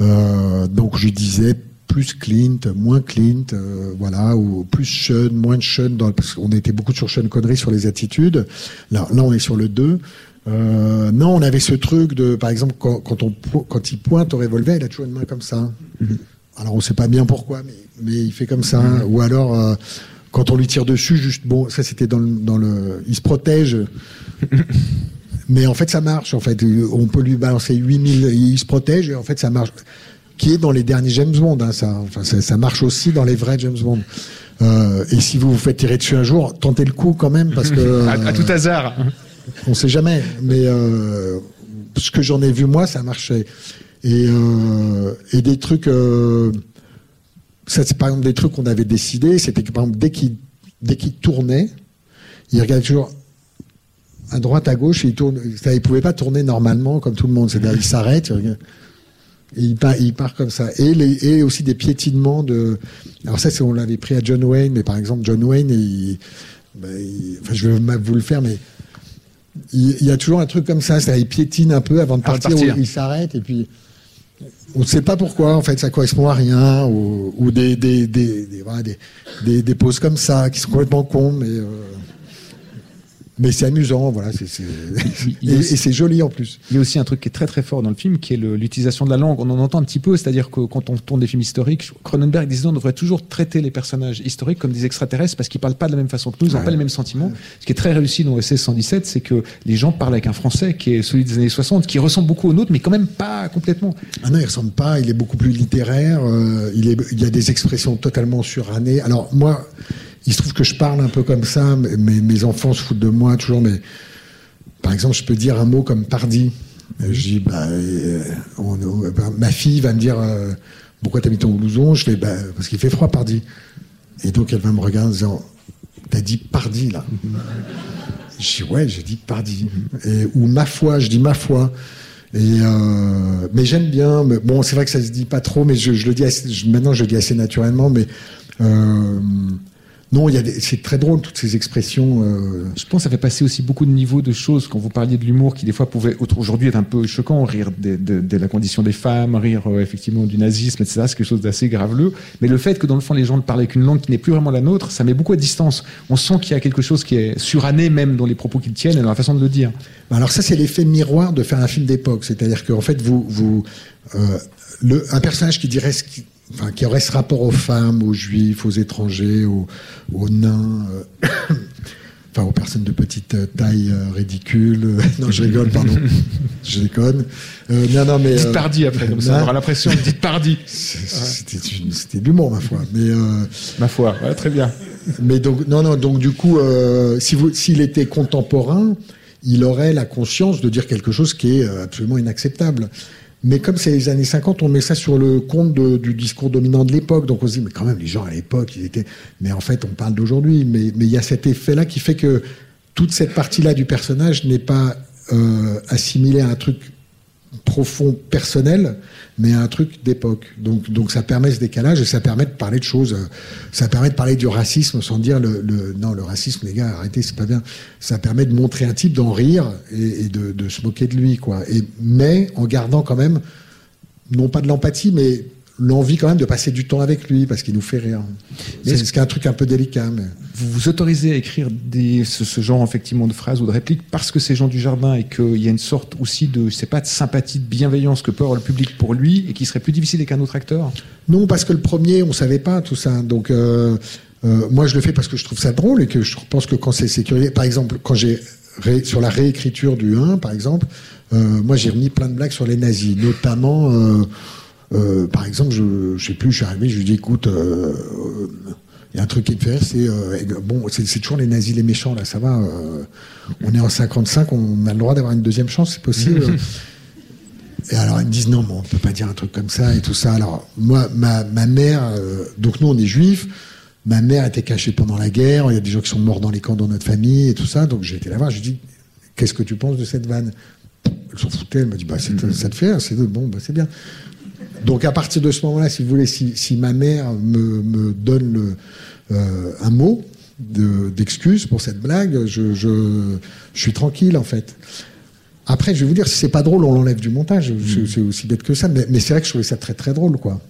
Euh, donc je disais plus Clint, moins Clint, euh, voilà, ou plus Sean, moins Sean, dans, parce qu'on était beaucoup sur Sean Connery sur les attitudes. Là, là on est sur le 2. Euh, non, on avait ce truc de, par exemple, quand, quand, on, quand il pointe au revolver, il a toujours une main comme ça. Alors on sait pas bien pourquoi, mais, mais il fait comme ça. Ou alors, euh, quand on lui tire dessus, juste, bon, ça c'était dans dans le. Il se protège. mais en fait, ça marche. En fait, on peut lui balancer 8000, il se protège et en fait, ça marche. Qui est dans les derniers James Bond, hein, ça. Enfin, ça, ça marche aussi dans les vrais James Bond. Euh, et si vous vous faites tirer dessus un jour, tentez le coup quand même parce que. à, à tout hasard. On sait jamais, mais euh, ce que j'en ai vu moi, ça marchait. Et, euh, et des trucs, euh, ça c'est par exemple des trucs qu'on avait décidé, c'était que par exemple dès qu'il dès qu'il tournait, il regardait toujours à droite, à gauche, et il tourne. ça, Il pouvait pas tourner normalement comme tout le monde. C'est-à-dire il s'arrête, il regarde. Et il part, il part comme ça. Et, les, et aussi des piétinements de. Alors ça, c'est on l'avait pris à John Wayne, mais par exemple John Wayne, il, ben, il- enfin, je vais vous le faire, mais il, y a toujours un truc comme ça, c'est-à-dire il piétine un peu avant de partir, il s'arrête et puis on ne sait pas pourquoi. En fait, ça correspond à rien ou, ou des des des, des, voilà, des, des- des poses comme ça qui sont complètement cons, mais euh, mais c'est amusant, voilà. a et, c'est joli en plus. Il y a aussi un truc qui est très très fort dans le film, qui est l'utilisation de la langue. On en entend un petit peu, c'est-à-dire que quand on tourne des films historiques, Cronenberg disait on devrait toujours traiter les personnages historiques comme des extraterrestres parce qu'ils parlent pas de la même façon que nous, ils n'ont Ouais. pas les mêmes sentiments. Ce qui est très réussi dans SS 117, c'est que les gens parlent avec un français qui est celui des années 60, qui ressemble beaucoup au nôtre, mais quand même pas complètement. Ah non, il ressemble pas. Il est beaucoup plus littéraire. euh, il, est, il y a des expressions totalement surannées. Alors moi, il se trouve que je parle un peu comme ça. Mais mes, enfants se foutent de moi toujours. Mais par exemple, je peux dire un mot comme pardi. Je dis, bah, euh, on- bah, ma fille va me dire, euh, pourquoi t'as mis ton blouson? Je fais, bah, parce qu'il fait froid, pardi. Et donc elle va me regarder en disant, t'as dit pardi là. Je dis ouais, j'ai dit pardi. Et, ou ma foi, je dis ma foi. Et euh, mais j'aime bien. Mais bon, c'est vrai que ça se dit pas trop, mais je, je le dis assez- je- maintenant, je le dis assez naturellement. Mais euh, non, il y a des- c'est très drôle toutes ces expressions. euh, Je pense que ça fait passer aussi beaucoup de niveaux de choses quand vous parliez de l'humour qui des fois pouvait aujourd'hui être un peu choquant, rire de, de- de la condition des femmes, rire euh, effectivement du nazisme, etc. C'est quelque chose d'assez graveleux. Mais le fait que dans le fond les gens parlent avec une langue qui n'est plus vraiment la nôtre, ça met beaucoup à distance. On sent qu'il y a quelque chose qui est suranné même dans les propos qu'ils tiennent et dans la façon de le dire. Alors ça, c'est l'effet miroir de faire un film d'époque. C'est-à-dire qu'en fait, vous, vous, euh, le, un personnage qui dirait ce qui, enfin, qui aurait ce rapport aux femmes, aux juifs, aux étrangers, aux, aux nains, euh, enfin aux personnes de petite euh, taille euh, ridicule. non, je rigole, pardon. je déconne. Euh, non, non, mais Dites pardi après, comme ça on aura l'impression de dites pardi. C'était de l'humour, ma foi. Mais Ma foi, ouais, très bien. mais donc, non, non, donc du coup, si s'il était contemporain, il aurait la conscience de dire quelque chose qui est absolument inacceptable. Mais comme c'est les années 50, on met ça sur le compte du discours dominant de l'époque. Donc on se dit, mais quand même, les gens à l'époque, ils étaient. Mais en fait, on parle d'aujourd'hui. Mais mais il y a cet effet-là qui fait que toute cette partie-là du personnage n'est pas euh, assimilée à un truc profond personnel, mais un truc d'époque. Donc, donc ça permet ce décalage et ça permet de parler de choses. euh, Ça permet de parler du racisme sans dire le, le- non le racisme les gars arrêtez c'est pas bien. Ça permet de montrer un type d'en rire et, et de, de se moquer de lui quoi. Et mais en gardant quand même non pas de l'empathie mais l'envie quand même de passer du temps avec lui parce qu'il nous fait rire. C'est ce qui est un truc un peu délicat. Mais... Vous vous autorisez à écrire des, ce, ce genre effectivement de phrases ou de répliques parce que c'est Jean Dujardin et qu'il y a une sorte aussi de, je sais pas, de sympathie, de bienveillance que peut avoir le public pour lui et qui serait plus difficile avec un autre acteur? Non, parce que le premier, on savait pas tout ça. Donc euh, euh, moi, je le fais parce que je trouve ça drôle et que je pense que quand c'est sécurisé, par exemple, quand j'ai ré- sur la réécriture du 1, par exemple, euh, moi j'ai remis plein de blagues sur les nazis, notamment. euh, euh, par exemple, je, je sais plus, je suis arrivé, je lui dis écoute, euh, euh, il y a un truc qui me fait c'est bon, c'est toujours les nazis les méchants là, ça va. on est en 55, on a le droit d'avoir une deuxième chance, c'est possible. Et alors ils me disent non, mais on peut pas dire un truc comme ça et tout ça. Alors moi, ma, ma mère, euh, donc nous on est juifs. Ma mère était cachée pendant la guerre. Il y a des gens qui sont morts dans les camps dans notre famille et tout ça. Donc j'ai été la voir. Je lui dis qu'est-ce que tu penses de cette vanne? Elle s'en foutait. Elle m'a dit bah c'est- ça te fait c'est bon, bah c'est bien. Donc à partir de ce moment-là, si vous voulez, si, si ma mère me, me donne le, euh, un mot de- d'excuse pour cette blague, je, je, je suis tranquille en fait. Après, je vais vous dire, si c'est pas drôle, on l'enlève du montage. C'est- C'est aussi bête que ça. Mais, mais c'est vrai que je trouvais ça très très drôle, quoi.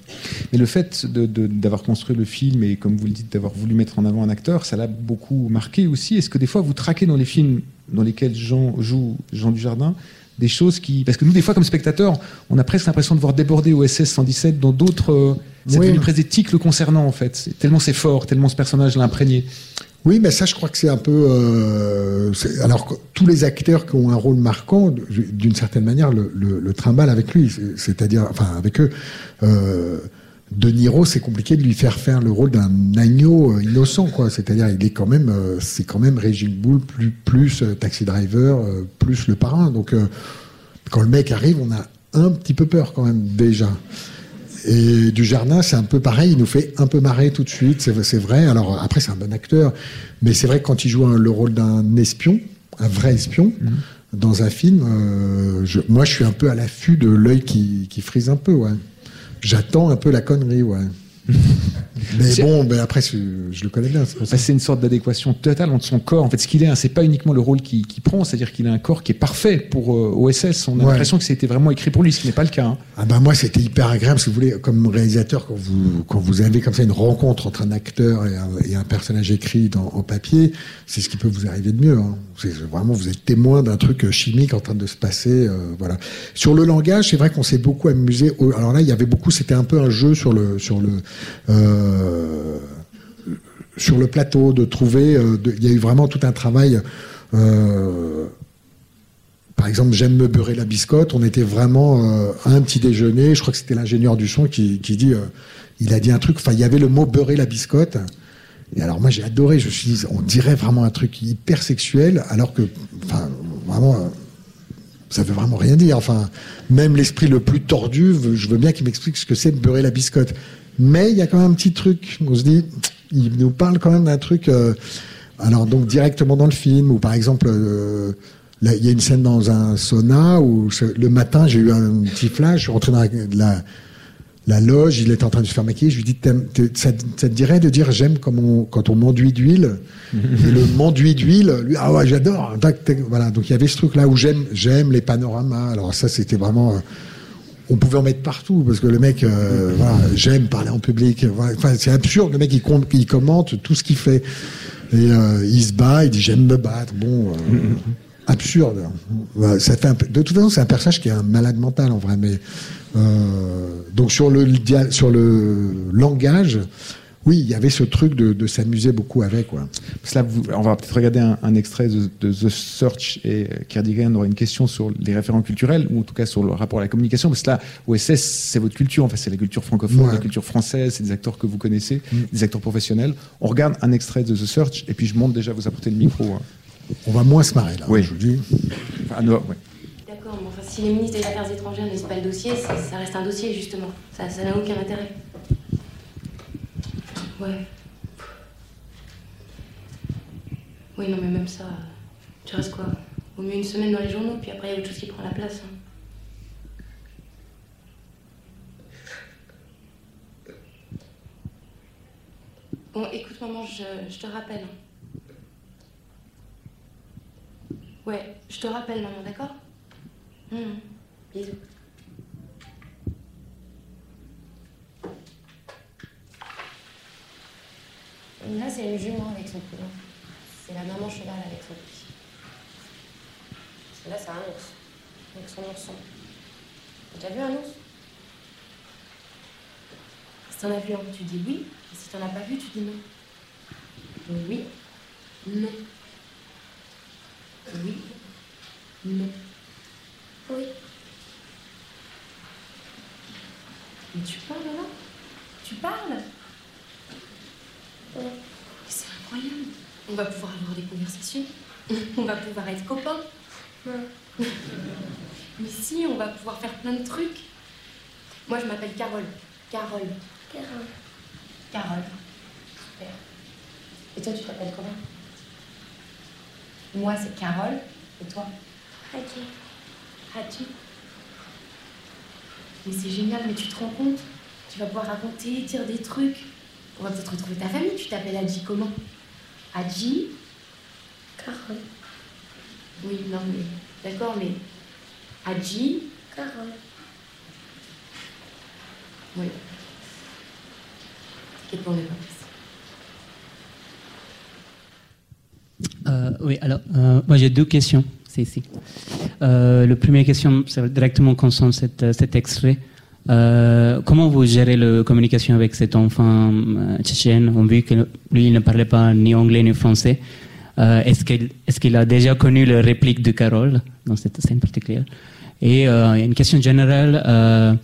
Mais le fait d'avoir construit le film et, comme vous le dites, d'avoir voulu mettre en avant un acteur, ça l'a beaucoup marqué aussi. Est-ce que des fois, vous traquez dans les films dans lesquels Jean joue Jean Dujardin des choses qui. Parce que nous, des fois, comme spectateurs, on a presque l'impression de voir déborder OSS 117 dans d'autres. euh, C'est Oui. devenu presque le concernant, en fait. C'est- Tellement c'est fort, tellement ce personnage l'a imprégné. Oui, mais ça, je crois que c'est un peu. euh, alors, tous les acteurs qui ont un rôle marquant, d'une certaine manière, le, le, le trimballent avec lui. C'est- C'est-à-dire, enfin, avec eux. Euh, de Niro, c'est compliqué de lui faire faire le rôle d'un agneau euh, innocent, quoi. C'est-à-dire, il est quand même, euh, c'est quand même Boule plus plus euh, Taxi Driver, plus le parrain. Donc, quand le mec arrive, on a un petit peu peur quand même déjà. Et du jardin, c'est un peu pareil. Il nous fait un peu marrer tout de suite. C'est vrai. Alors après, c'est un bon acteur, mais c'est vrai que quand il joue un- le rôle d'un espion, un vrai espion, dans un film, euh, je- moi, je suis un peu à l'affût de l'œil qui, qui frise un peu. Ouais. J'attends un peu la connerie. Ouais. Mais bon, ben après, je le connais bien. c'est. Bah, c'est une sorte d'adéquation totale entre son corps. En fait, ce qu'il est, hein, c'est pas uniquement le rôle qu'il prend, c'est-à-dire qu'il a un corps qui est parfait pour euh, OSS. On a Ouais. l'impression que c'était vraiment écrit pour lui, ce qui n'est pas le cas. hein. Ah ben moi c'était hyper agréable si vous voulez comme réalisateur quand vous quand vous avez comme ça une rencontre entre un acteur et un, et un personnage écrit dans, en papier c'est ce qui peut vous arriver de mieux hein. vraiment vous êtes témoin d'un truc euh, chimique en train de se passer euh, voilà sur le langage c'est vrai qu'on s'est beaucoup amusé au- alors là il y avait beaucoup c'était un peu un jeu sur le sur le sur le plateau de trouver euh, il y a eu vraiment tout un travail euh, par exemple, j'aime me beurrer la biscotte. On était vraiment euh, à un petit déjeuner. Je crois que c'était l'ingénieur du son qui, dit, euh, il a dit un truc. Enfin, il y avait le mot beurrer la biscotte. Et alors moi j'ai adoré. Je suis dit, on dirait vraiment un truc hyper sexuel, alors que, enfin, vraiment, euh, ça veut vraiment rien dire. Enfin, même l'esprit le plus tordu, je veux bien qu'il m'explique ce que c'est de beurrer la biscotte. Mais il y a quand même un petit truc. On se dit, il nous parle quand même d'un truc. euh, alors donc directement dans le film, ou par exemple, euh, là, il y a une scène dans un sauna où je- le matin j'ai eu un petit flash, je suis rentré dans la, la, la loge, il était en train de se faire maquiller, je lui dis, t'es- ça, ça te dirait de dire j'aime quand on m'enduit d'huile Et le m'enduit d'huile, lui, ah ouais, j'adore. Voilà, donc il y avait ce truc-là où j'aime, j'aime les panoramas. Alors ça, c'était vraiment. euh, on pouvait en mettre partout parce que le mec, euh, voilà, j'aime parler en public. Voilà. Enfin, c'est absurde. Le mec, il, il commente tout ce qu'il fait et euh, il se bat. Il dit j'aime me battre. Bon, euh, absurde. Voilà, ça fait un peu- de toute façon, c'est un personnage qui est un malade mental en vrai. Mais euh, donc sur le sur le langage. Oui, il y avait ce truc de, de s'amuser beaucoup avec. Quoi. Parce que là, vous- on va peut-être regarder un, un extrait de, de The Search et euh, Kerdigan aura une question sur les référents culturels ou en tout cas sur le rapport à la communication. Parce que là, OSS, c'est votre culture. Enfin, c'est la culture francophone, Ouais. la culture française, c'est des acteurs que vous connaissez, des acteurs professionnels. On regarde un extrait de The Search et puis je monte déjà à vous apporter le micro. hein. On va moins se marrer là. Oui. Je vous dis. Enfin, non, ouais. D'accord, mais enfin, si les ministres des Affaires étrangères n'ont pas le dossier, ça, ça reste un dossier, justement. Ça n'a aucun intérêt. Ouais. Oui, non, mais même ça, tu restes quoi? Au mieux une semaine dans les journaux, puis après, il y a autre chose qui prend la place. hein. Bon, écoute, maman, je, je te rappelle. Ouais, je te rappelle, maman, d'accord? Hum, Bisous. Là, c'est une jument avec son poulain. C'est la maman cheval avec son petit. Parce que là, c'est un ours. Avec son ourson. T'as déjà vu un ours? Si t'en as vu un, tu dis oui. Et si t'en as pas vu, tu dis non. Oui. Non. Oui. Non. Oui. Mais tu parles là Tu parles C'est incroyable. On va pouvoir avoir des conversations. On va pouvoir être copains. Mais si, on va pouvoir faire plein de trucs. Moi, je m'appelle Carole. Carole. Carole. Carole. Super. Et toi, tu t'appelles comment? Moi, c'est Carole. Et toi? Hadi. Hadi. Mais c'est génial, mais tu te rends compte? Tu vas pouvoir raconter, dire des trucs. On va peut-être retrouver ta famille. Tu t'appelles Hadji comment? Hadji Carole. Oui, non, mais. D'accord, mais. Hadji Carole. Oui. On est pas Euh, oui, alors, euh, moi j'ai deux questions. C'est ici. Euh, la première question, c'est directement concerne cet, euh, cet extrait. Euh, comment vous gérez la communication avec cet enfant euh, tchétchène? On vu que lui, il ne parlait pas ni anglais ni français. Euh, est-ce qu'il a déjà connu la réplique de Carole dans cette scène particulière? Et une question générale.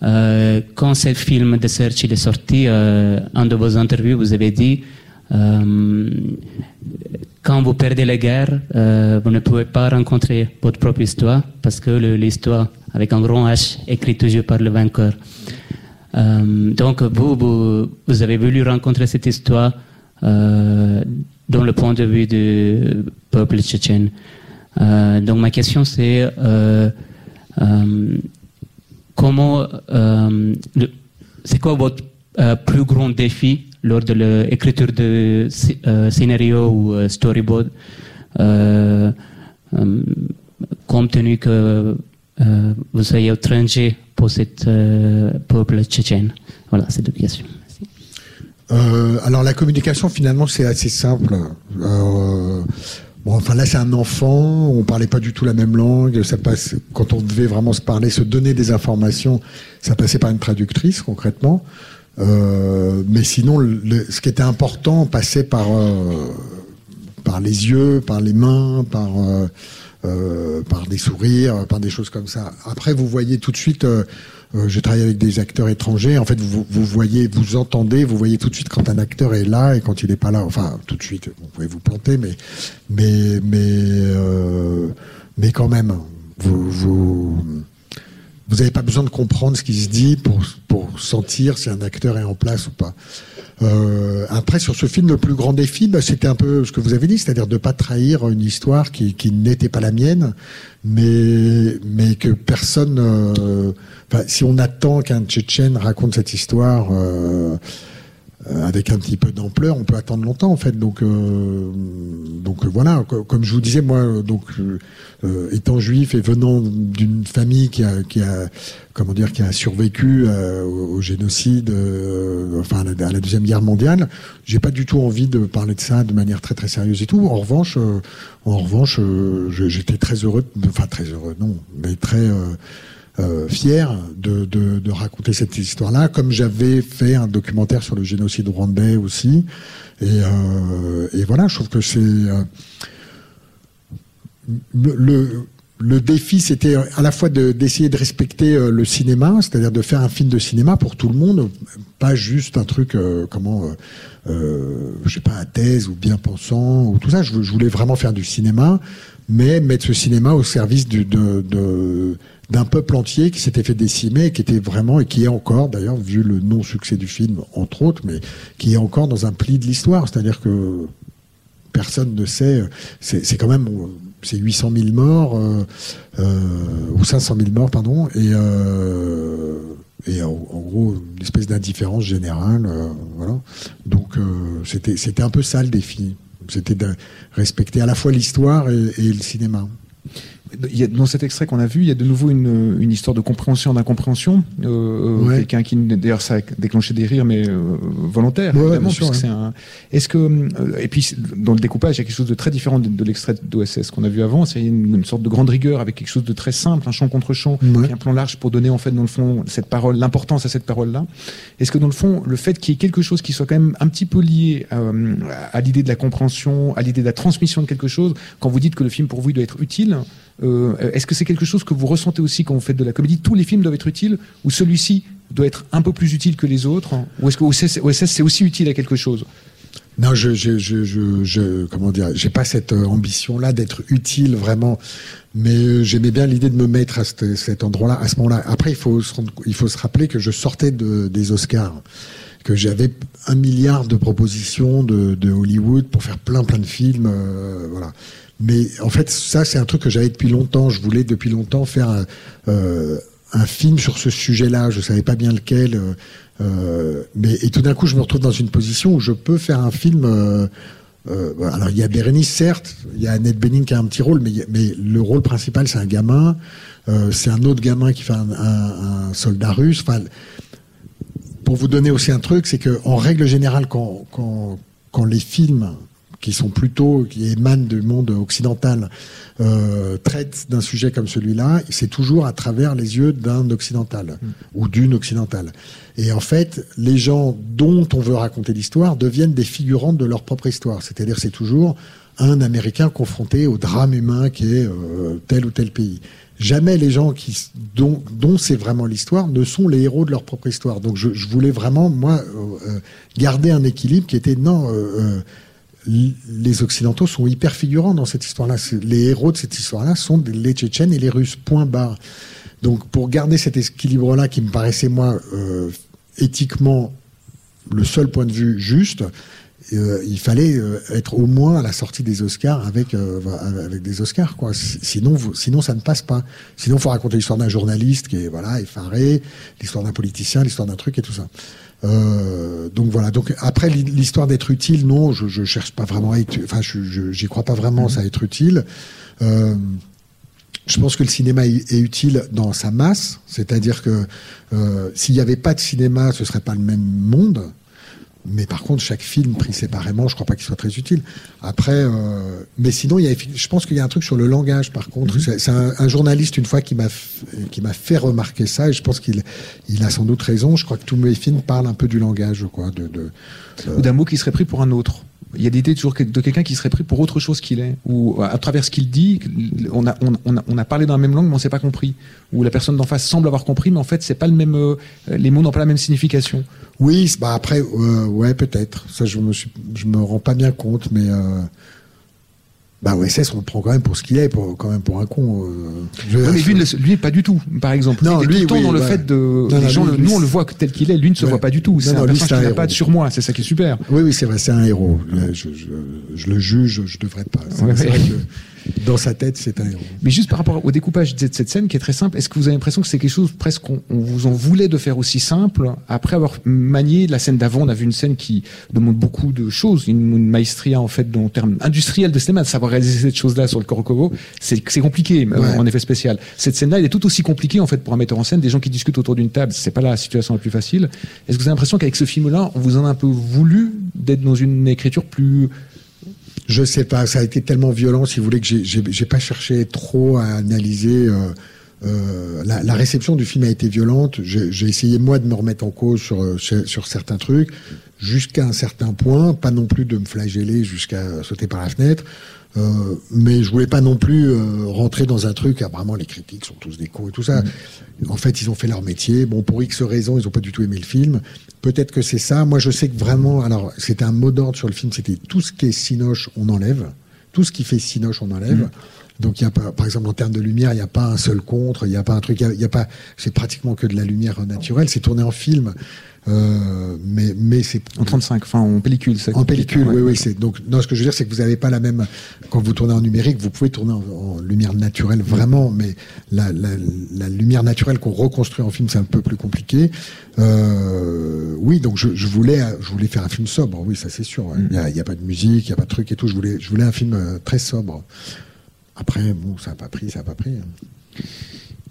Quand ce film de Search est sorti, un de vos interviews, vous avez dit quand vous perdez la guerre, euh, vous ne pouvez pas rencontrer votre propre histoire parce que l'histoire, avec un grand H, écrit toujours par le vainqueur. Euh, donc, vous, vous, avez voulu rencontrer cette histoire euh, dans le point de vue du peuple tchétchène. Donc, ma question, c'est comment, c'est quoi votre plus grand défi lors de l'écriture de euh, scénario ou euh, storyboard, euh, compte tenu que vous soyez étranger pour cette peuple tchétchène Voilà, c'est deux questions. Alors la communication finalement c'est assez simple. Bon, enfin là c'est un enfant, on parlait pas du tout la même langue. Ça passe quand on devait vraiment se parler, se donner des informations, ça passait par une traductrice concrètement. Euh, mais sinon, ce qui était important passait par euh, par les yeux, par les mains, par euh, par des sourires, par des choses comme ça. Après, vous voyez tout de suite. Je travaille avec des acteurs étrangers. En fait, vous, vous voyez, vous entendez, vous voyez tout de suite quand un acteur est là et quand il n'est pas là. Enfin, tout de suite. Vous pouvez vous planter, mais mais mais mais quand même, vous vous vous n'avez pas besoin de comprendre ce qui se dit pour, pour sentir si un acteur est en place ou pas. Euh, après, sur ce film, le plus grand défi, bah, c'était un peu ce que vous avez dit, c'est-à-dire de pas trahir une histoire qui, qui n'était pas la mienne, mais, mais que personne. euh, si on attend qu'un Tchétchène raconte cette histoire euh, avec un petit peu d'ampleur, on peut attendre longtemps en fait. Donc, euh, donc euh, voilà. co- Comme je vous disais, moi, euh, donc euh, euh, étant juif et venant d'une famille qui a, qui a, comment dire, qui a survécu euh, au, génocide, euh, enfin à la, à la deuxième guerre mondiale, j'ai pas du tout envie de parler de ça de manière très très sérieuse et tout. En revanche, euh, en revanche, euh, j'étais très heureux, enfin très heureux, non, mais très euh, fier de, de, raconter cette histoire-là, comme j'avais fait un documentaire sur le génocide rwandais aussi. Et, euh, voilà, je trouve que c'est euh, le, le, défi, c'était à la fois de- d'essayer de, respecter euh, le cinéma, c'est-à-dire de faire un film de cinéma pour tout le monde, pas juste un truc, comment, euh, euh, je sais pas, à thèse ou bien pensant ou tout ça. Je voulais vraiment faire du cinéma, mais mettre ce cinéma au service d'un peuple entier qui s'était fait décimer, qui était vraiment et qui est encore, d'ailleurs, vu le non-succès du film, entre autres, mais qui est encore dans un pli de l'histoire. C'est-à-dire que personne ne sait. C'est quand même c'est 800 000 morts euh, euh, ou 500 000 morts pardon et euh, en, gros une espèce d'indifférence générale donc c'était un peu ça le défi c'était de respecter à la fois l'histoire et, le cinéma il y a, dans cet extrait qu'on a vu, il y a de nouveau une, une histoire de compréhension d'incompréhension. Euh, Ouais. Quelqu'un qui, d'ailleurs, ça a déclenché des rires, mais euh, volontaires, Ouais, évidemment, sûr, c'est un. Est-ce que, euh, et puis dans le découpage, il y a quelque chose de très différent de, de l'extrait d'OSS qu'on a vu avant. C'est une, une sorte de grande rigueur avec quelque chose de très simple, un champ contre champ, Ouais. un plan large pour donner en fait dans le fond cette parole, l'importance à cette parole-là. Est-ce que dans le fond, le fait qu'il y ait quelque chose qui soit quand même un petit peu lié euh, à l'idée de la compréhension, à l'idée de la transmission de quelque chose, quand vous dites que le film pour vous il doit être utile, euh, est-ce que c'est quelque chose que vous ressentez aussi quand vous faites de la comédie Tous les films doivent être utiles ou celui-ci doit être un peu plus utile que les autres Ou est-ce que OSS, c'est aussi utile à quelque chose Non, je, je, je, je, comment dire, j'ai pas cette euh, ambition-là d'être utile vraiment, mais euh, j'aimais bien l'idée de me mettre à cet, endroit-là, à ce moment-là. Après, il faut se rappeler que je sortais de, des Oscars, que j'avais un milliard de propositions de, Hollywood pour faire plein plein de films, voilà. Mais en fait, ça c'est un truc que j'avais depuis longtemps. Je voulais depuis longtemps faire un, euh, film sur ce sujet-là. Je savais pas bien lequel. euh, euh, mais et tout d'un coup, je me retrouve dans une position où je peux faire un film. alors il y a Bérénice certes, il y a Annette Bening qui a un petit rôle, mais, le rôle principal c'est un gamin. C'est un autre gamin qui fait un, soldat russe. Enfin, pour vous donner aussi un truc, c'est que en règle générale, quand les films qui sont plutôt qui émanent du monde occidental euh, traitent d'un sujet comme celui-là, c'est toujours à travers les yeux d'un occidental ou d'une occidentale. Et en fait, les gens dont on veut raconter l'histoire deviennent des figurantes de leur propre histoire. C'est-à-dire, c'est toujours un Américain confronté au drame humain qui est euh, tel ou tel pays. Jamais les gens qui, dont, dont c'est vraiment l'histoire ne sont les héros de leur propre histoire. Donc je, je voulais vraiment, moi, euh, euh, garder un équilibre qui était non. euh, euh, les Occidentaux sont hyper figurants dans cette histoire-là. Les héros de cette histoire-là sont les Tchétchènes et les Russes. Point barre. Donc pour garder cet équilibre-là qui me paraissait moi euh, éthiquement le seul point de vue juste, euh, il fallait euh, être au moins à la sortie des Oscars avec des Oscars quoi. Sinon sinon ça ne passe pas. Sinon faut raconter l'histoire d'un journaliste qui est voilà effaré, l'histoire d'un politicien, l'histoire d'un truc et tout ça. Euh, donc voilà. Donc après l'hi- l'histoire d'être utile, non, je, je cherche pas vraiment à être. Enfin, je je- j'y crois pas vraiment ça à être utile. Euh, je pense que le cinéma est est utile dans sa masse, c'est-à-dire que euh, s'il n'y avait pas de cinéma, ce serait pas le même monde. Mais par contre, chaque film pris séparément, je crois pas qu'il soit très utile. Après, euh, mais sinon, il y a, je pense qu'il y a un truc sur le langage. Par contre, c'est c'est un, un journaliste une fois qui m'a f- qui m'a fait remarquer ça, et je pense qu'il il a sans doute raison. Je crois que tous mes films parlent un peu du langage, quoi, de, de ou d'un mot qui serait pris pour un autre. Il y a l'idée toujours de quelqu'un qui serait pris pour autre chose qu'il est, ou à travers ce qu'il dit, on a, on, a, on a parlé dans la même langue, mais on s'est pas compris. Ou la personne d'en face semble avoir compris, mais en fait, c'est pas le même, euh, les mots n'ont pas la même signification. Oui, bah après, euh, ouais, peut-être. Ça, je me suis, je me rends pas bien compte, mais euh, bah OSS, on le prend quand même pour ce qu'il est, pour, quand même pour un con. euh. Je- Ouais, mais lui, ne- lui, pas du tout, par exemple. Non, lui, tout le temps oui, dans le ouais. fait de. Non, les non, gens, lui, le- lui, nous, on le voit tel qu'il est, lui ne se Ouais. voit pas du tout. C'est Non, un non, personnage qui n'a pas de surmoi, c'est ça qui est super. Oui, oui, c'est vrai, c'est un héros. Je, je, je, le juge, je devrais pas. C'est Ouais, c'est ouais. vrai que dans sa tête, c'est un héros. Mais juste par rapport au découpage de cette scène qui est très simple, est-ce que vous avez l'impression que c'est quelque chose presque qu'on on vous en voulait de faire aussi simple après avoir manié la scène d'avant? On a vu une scène qui demande beaucoup de choses, une, une maestria en fait, en termes industriels de cinéma, de savoir réaliser cette chose-là sur le Corocovo, c'est c'est compliqué euh, Ouais. en effet spécial. Cette scène-là, elle est tout aussi compliquée en fait pour un metteur en scène, des gens qui discutent autour d'une table, c'est pas la situation la plus facile. Est-ce que vous avez l'impression qu'avec ce film-là, on vous en a un peu voulu d'être dans une écriture plus Je sais pas, ça a été tellement violent, si vous voulez, que j'ai- pas cherché trop à analyser. euh, euh, la, la réception du film a été violente. J'ai essayé moi de me remettre en cause sur sur, sur certains trucs, jusqu'à un certain point, pas non plus de me flageller jusqu'à sauter par la fenêtre. Euh, mais je voulais pas non plus euh, rentrer dans un truc. Ah, vraiment, les critiques sont tous des cons et tout ça. En fait, ils ont fait leur métier. Bon, pour X raisons, ils ont pas du tout aimé le film. Peut-être que c'est ça. Moi, je sais que vraiment, alors, c'était un mot d'ordre sur le film. C'était tout ce qui est cinoche, on enlève. Tout ce qui fait cinoche, on enlève. Mhm. Donc, il y a pas, par exemple, en termes de lumière, il n'y a pas un seul contre. Il n'y a pas un truc. Il y a, il y a pas. C'est pratiquement que de la lumière naturelle. C'est tourné en film. Euh, mais mais c'est en 35, enfin en pellicule. ça en pellicule, oui, ouais. oui. C'est donc non, ce que je veux dire, c'est que vous n'avez pas la même quand vous tournez en numérique. Vous pouvez tourner en, en lumière naturelle vraiment, mais la, la, la lumière naturelle qu'on reconstruit en film, c'est un peu plus compliqué. Euh, oui, donc je, je voulais, je voulais faire un film sobre. Oui, ça c'est sûr. ouais. Il n'y a pas de musique, il n'y a pas de truc et tout. Je voulais, je voulais un film euh, très sobre. Après, bon, ça n'a pas pris, ça n'a pas pris. hein.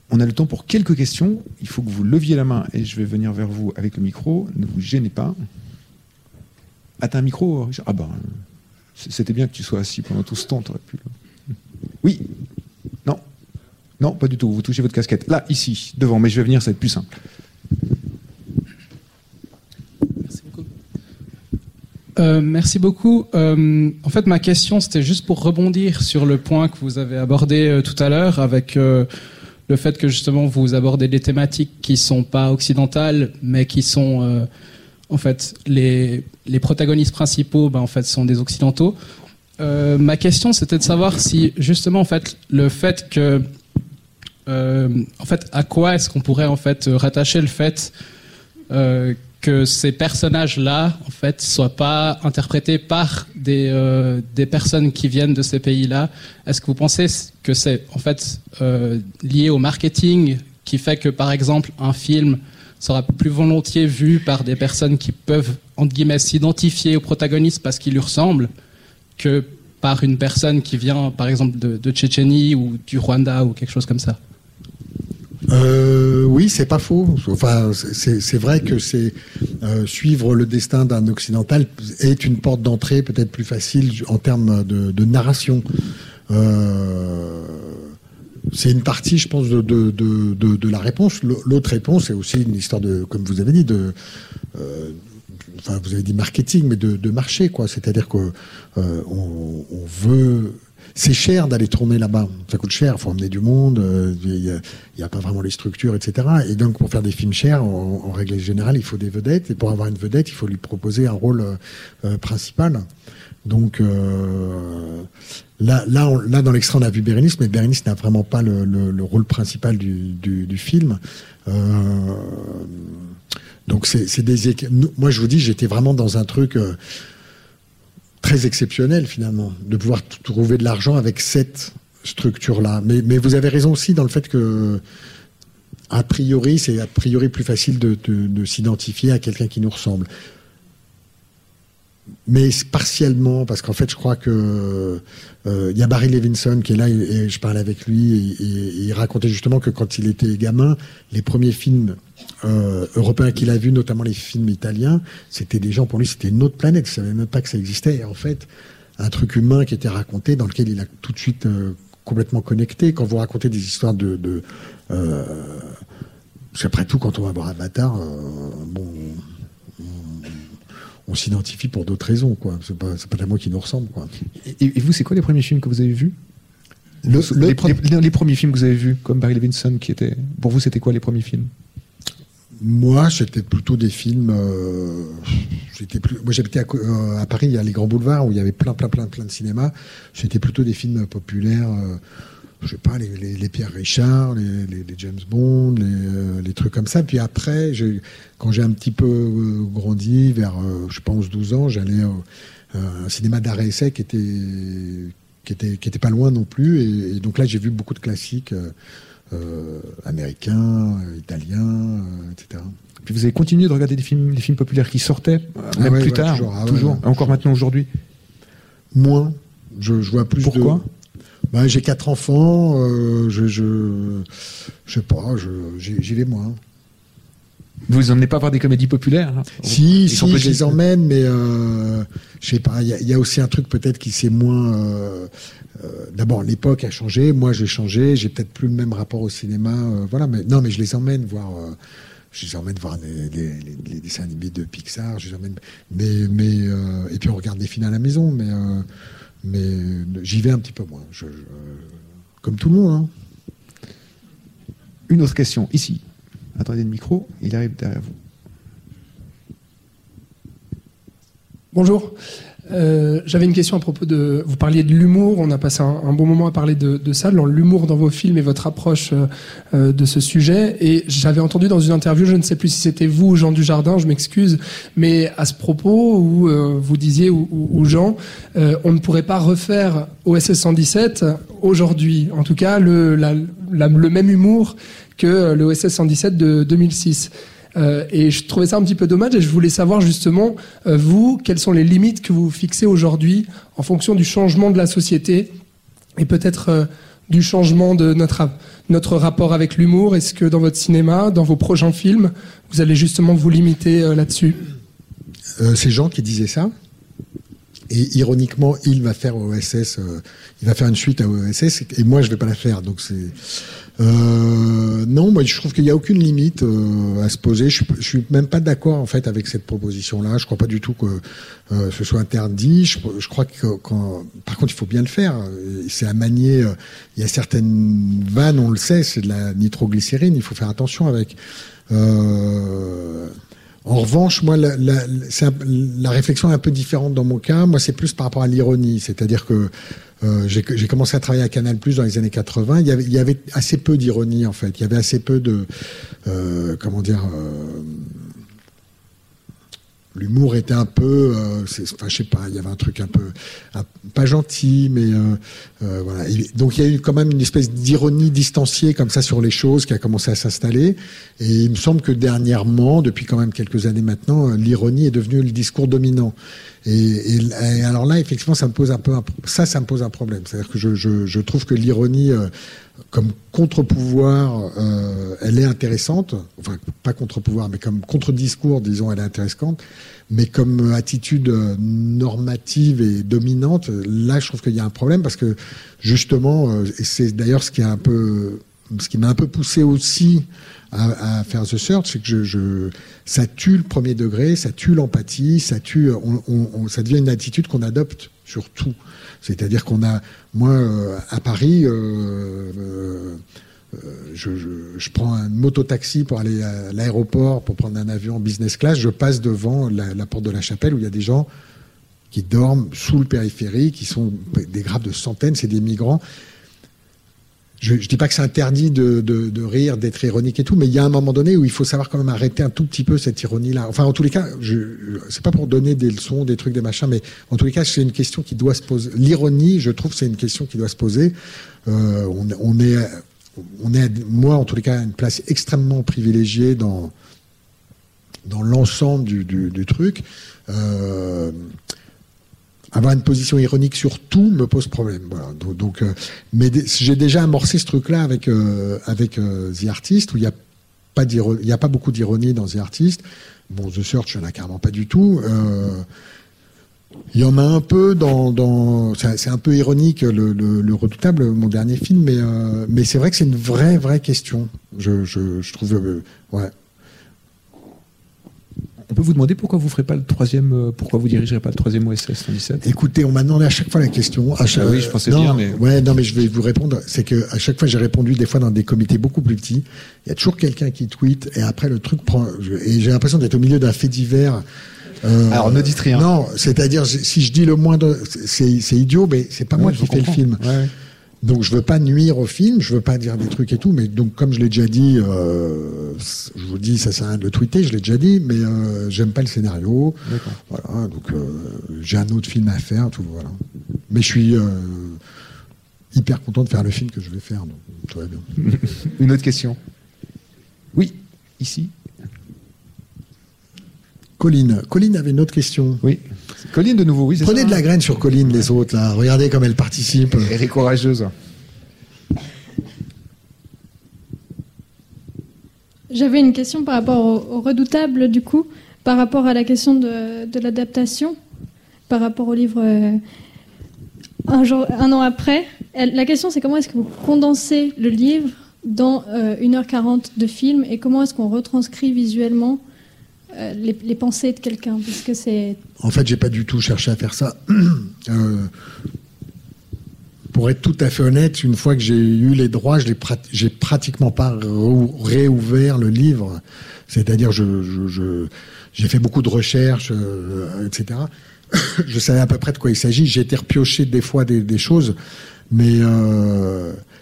On a le temps pour quelques questions. Il faut que vous leviez la main et je vais venir vers vous avec le micro. Ne vous gênez pas. Ah, t'as un micro, Ah ben, c'était bien que tu sois assis pendant tout ce temps. Pu. Oui. Non. Non, pas du tout. Vous touchez votre casquette. Là, ici, devant. Mais je vais venir, ça va être plus simple. Euh, merci beaucoup. Euh, en fait, ma question, c'était juste pour rebondir sur le point que vous avez abordé euh, tout à l'heure avec euh, le fait que justement vous abordez des thématiques qui sont pas occidentales, mais qui sont en fait les, les protagonistes principaux, ben, en fait, sont des occidentaux. Ma question, c'était de savoir si justement en fait le fait que en fait, à quoi est-ce qu'on pourrait en fait rattacher le fait que ces personnages-là, en fait, soient pas interprétés par des, euh, des personnes qui viennent de ces pays-là. Est-ce que vous pensez que c'est en fait euh, lié au marketing qui fait que, par exemple, un film sera plus volontiers vu par des personnes qui peuvent entre guillemets s'identifier au protagoniste parce qu'il lui ressemble que par une personne qui vient, par exemple, de, de Tchétchénie ou du Rwanda ou quelque chose comme ça? Euh, oui, c'est pas faux. Enfin, c'est vrai que c'est euh, suivre le destin d'un occidental est une porte d'entrée peut-être plus facile en termes de, narration. Euh, c'est une partie, je pense, de, la réponse. L'autre réponse, c'est aussi une histoire de, comme vous avez dit, de euh, enfin, vous avez dit marketing, mais de, marché, quoi. C'est-à-dire que veut. C'est cher d'aller tourner là-bas. Ça coûte cher. Il faut emmener du monde. euh, Il n'y a, pas vraiment les structures, etc. Et donc, pour faire des films chers, en, règle générale, il faut des vedettes. Et pour avoir une vedette, il faut lui proposer un rôle euh, euh, principal. Donc là, là, là, dans l'extrait, on a vu Bérénice, mais Bérénice n'a vraiment pas le, le- le rôle principal du, du- film. Donc c'est des moi je vous dis j'étais vraiment dans un truc très exceptionnel finalement de pouvoir trouver de l'argent avec cette structure là mais, vous avez raison aussi dans le fait que a priori c'est a priori plus facile de s'identifier à quelqu'un qui nous ressemble mais partiellement parce qu'en fait je crois que euh, il y a Barry Levinson qui est là et, je parlais avec lui et, il racontait justement que quand il était gamin les premiers films euh, européens qu'il a vus notamment les films italiens c'était des gens pour lui c'était une autre planète. Il savait même pas que ça existait. Et en fait un truc humain qui était raconté dans lequel il a tout de suite euh, complètement connecté. Quand vous racontez des histoires de, de parce qu'après tout quand on va voir Avatar bon on s'identifie pour d'autres raisons, quoi. C'est pas, c'est pas la moi qui nous ressemble, quoi. Et, et vous, c'est quoi les premiers films que vous avez vus? Le- les, le pre- les- les premiers films que vous avez vus, comme Barry Levinson, qui était. Pour vous, c'était quoi les premiers films? Moi, c'était plutôt des films. euh, j'étais plus. Moi, j'habitais à, euh, à Paris, il y a les grands boulevards où il y avait plein, plein, plein, plein de cinémas. C'était plutôt des films populaires. euh, je sais pas, les, les, les Pierre Richard, les, les, James Bond, les, euh, les trucs comme ça. Puis après, quand j'ai un petit peu euh, grandi, vers, euh, je sais pas, 11-12 ans, j'allais euh, un cinéma d'arrêt essai qui était, qui, était, qui était pas loin non plus. Et, et donc là, j'ai vu beaucoup de classiques euh, américains, italiens, etc. Puis vous avez continué de regarder des films, des films populaires qui sortaient, Ah même ouais, plus ouais, tard, toujours, ah ouais, encore maintenant aujourd'hui. Moins. Je, je vois plus Pourquoi? de... Bah, j'ai quatre enfants, euh, je, je, je sais pas, je, j'y vais moins. Vous les emmenez pas voir des comédies populaires hein? Si, Ils si, je les emmène, mais euh, je sais pas. Il y, a- il y a aussi un truc peut-être qui s'est moins. euh, euh, D'abord, l'époque a changé. Moi, j'ai changé. J'ai peut-être plus le même rapport au cinéma. voilà, mais non, mais je les emmène voir. je les emmène voir les, les- les- les dessins animés de Pixar. Je les emmène. Mais, mais et puis on regarde des films à la maison. Mais mais j'y vais un petit peu moins. Je, je- comme tout le monde. hein. Une autre question, ici. Attendez le micro, il arrive derrière vous. Bonjour. Euh, J'avais une question à propos de. Vous parliez de l'humour. On a passé un, bon moment à parler de, de ça, l'humour dans vos films et votre approche euh, euh, de ce sujet. Et j'avais entendu dans une interview, je ne sais plus si c'était vous ou Jean Dujardin, je m'excuse, mais à ce propos où vous disiez ou, Jean, on ne pourrait pas refaire OSS 117 aujourd'hui. En tout cas, le, le même humour que le OSS 117 de 2006. Euh, et je trouvais ça un petit peu dommage et je voulais savoir justement, euh, vous, quelles sont les limites que vous fixez aujourd'hui en fonction du changement de la société et peut-être euh, du changement de notre, notre rapport avec l'humour? Est-ce que dans votre cinéma, dans vos prochains films, vous allez justement vous limiter là-dessus? C'est Jean qui disait ça. Et ironiquement, il va faire OSS, il va faire une suite à OSS, et moi je vais pas la faire. Donc c'est euh, non, moi je trouve qu'il n'y a aucune limite euh, à se poser. Je, je suis même pas d'accord en fait avec cette proposition-là. Je crois pas du tout que euh, ce soit interdit. Je, je crois que quand, par contre, il faut bien le faire. C'est à manier. euh, il y a certaines vannes, on le sait, c'est de la nitroglycérine. Il faut faire attention avec. Euh, en revanche, moi, la, la, un- la réflexion est un peu différente dans mon cas. Moi, c'est plus par rapport à l'ironie. C'est-à-dire que euh, j'ai commencé à travailler à Canal Plus dans les années 80. Il y avait, il y avait assez peu d'ironie, en fait. Il y avait assez peu de. euh, comment dire. euh, L'humour était un peu, euh, enfin, je sais pas, il y avait un truc un peu, pas gentil, mais euh, euh, voilà. Donc il y a eu quand même une espèce d'ironie distanciée comme ça sur les choses qui a commencé à s'installer. Et il me semble que dernièrement, depuis quand même quelques années maintenant, l'ironie est devenue le discours dominant. Et, alors là, effectivement, ça me pose un peu, un, ça, ça me pose un problème. C'est-à-dire que je, trouve que l'ironie comme contre-pouvoir, euh, elle est intéressante. Enfin, pas contre-pouvoir, mais comme contre-discours, disons, elle est intéressante. Mais comme attitude euh, normative et dominante, là, je trouve qu'il y a un problème parce que justement, euh, et c'est d'ailleurs ce qui a un peu, ce qui m'a un peu poussé aussi à, faire The Search, c'est que ça tue le premier degré, ça tue l'empathie, ça tue, ça devient une attitude qu'on adopte sur tout. C'est-à-dire qu'on a, moi, euh, à Paris, euh, euh, je, prends un mototaxi pour aller à l'aéroport, pour prendre un avion business class, je passe devant la, la porte de la chapelle où il y a des gens qui dorment sous le périphérique, qui sont des grappes de centaines, c'est des migrants. Je ne dis pas que c'est interdit de, rire, d'être ironique et tout, mais il y a un moment donné où il faut savoir quand même arrêter un tout petit peu cette ironie-là. Enfin, en tous les cas, je, c'est pas pour donner des leçons, des trucs, des machins, mais en tous les cas, c'est une question qui doit se poser. L'ironie, je trouve, c'est une question qui doit se poser. Euh, on, est, moi, en tous les cas, à une place extrêmement privilégiée dans dans l'ensemble du, du, du truc. Euh, avoir une position ironique sur tout me pose problème. Donc, euh, mais j'ai déjà amorcé ce truc-là avec euh, avec euh, The Artist où il y a pas il y a pas beaucoup d'ironie dans The Artist. Bon, The Search, il n'y en a carrément pas du tout. Il y en a un peu dans, dans c'est un peu ironique le, le, le redoutable, mon dernier film, mais mais c'est vrai que c'est une vraie vraie question. Je je, je trouve ouais. On peut vous demander pourquoi vous ferez pas le troisième, euh, pourquoi vous dirigerez pas le troisième OSS 117 Écoutez, on m'a demandé à chaque fois la question. À chaque- Ah oui, je pensais non, bien, mais- Ouais, non, mais je vais vous répondre. C'est que à chaque fois, j'ai répondu des fois dans des comités beaucoup plus petits. Il y a toujours quelqu'un qui tweet et après le truc prend. Et j'ai l'impression d'être au milieu d'un fait divers. Euh, Alors, ne dites rien. Non, c'est-à-dire si je dis le moindre, c'est c'est idiot, mais c'est pas Ouais, moi qui fais le film. Ouais. Donc je veux pas nuire au film, je veux pas dire des trucs et tout, mais donc comme je l'ai déjà dit, euh, je vous dis ça sert à rien de le tweeter, je l'ai déjà dit, mais euh, j'aime pas le scénario. D'accord. Voilà, donc euh, j'ai un autre film à faire, tout voilà. Mais je suis hyper content de faire le film que je vais faire, donc tout va bien. Une autre question? Oui, ici. Colline, Colline avait une autre question. Oui. Colline de nouveau, oui. Prenez ça, de la hein graine sur Colline, les autres là. Regardez comme elle participe. Elle est courageuse. J'avais une question par rapport au, au redoutable, du coup, par rapport à la question de, de l'adaptation, par rapport au livre euh, un, jour, un an après. Elle- la question, c'est comment est-ce que vous condensez le livre dans euh, 1h40 de film et comment est-ce qu'on retranscrit visuellement euh, les, pensées de quelqu'un Parce c'est. En fait, j'ai pas du tout cherché à faire ça. Euh, pour être tout à fait honnête, une fois que j'ai eu les droits, je j'ai pratiquement pas réouvert le livre. C'est-à-dire, j'ai fait beaucoup de recherches, euh, etc. je savais à peu près de quoi il s'agit. J'ai été repioché des fois des, des choses, mais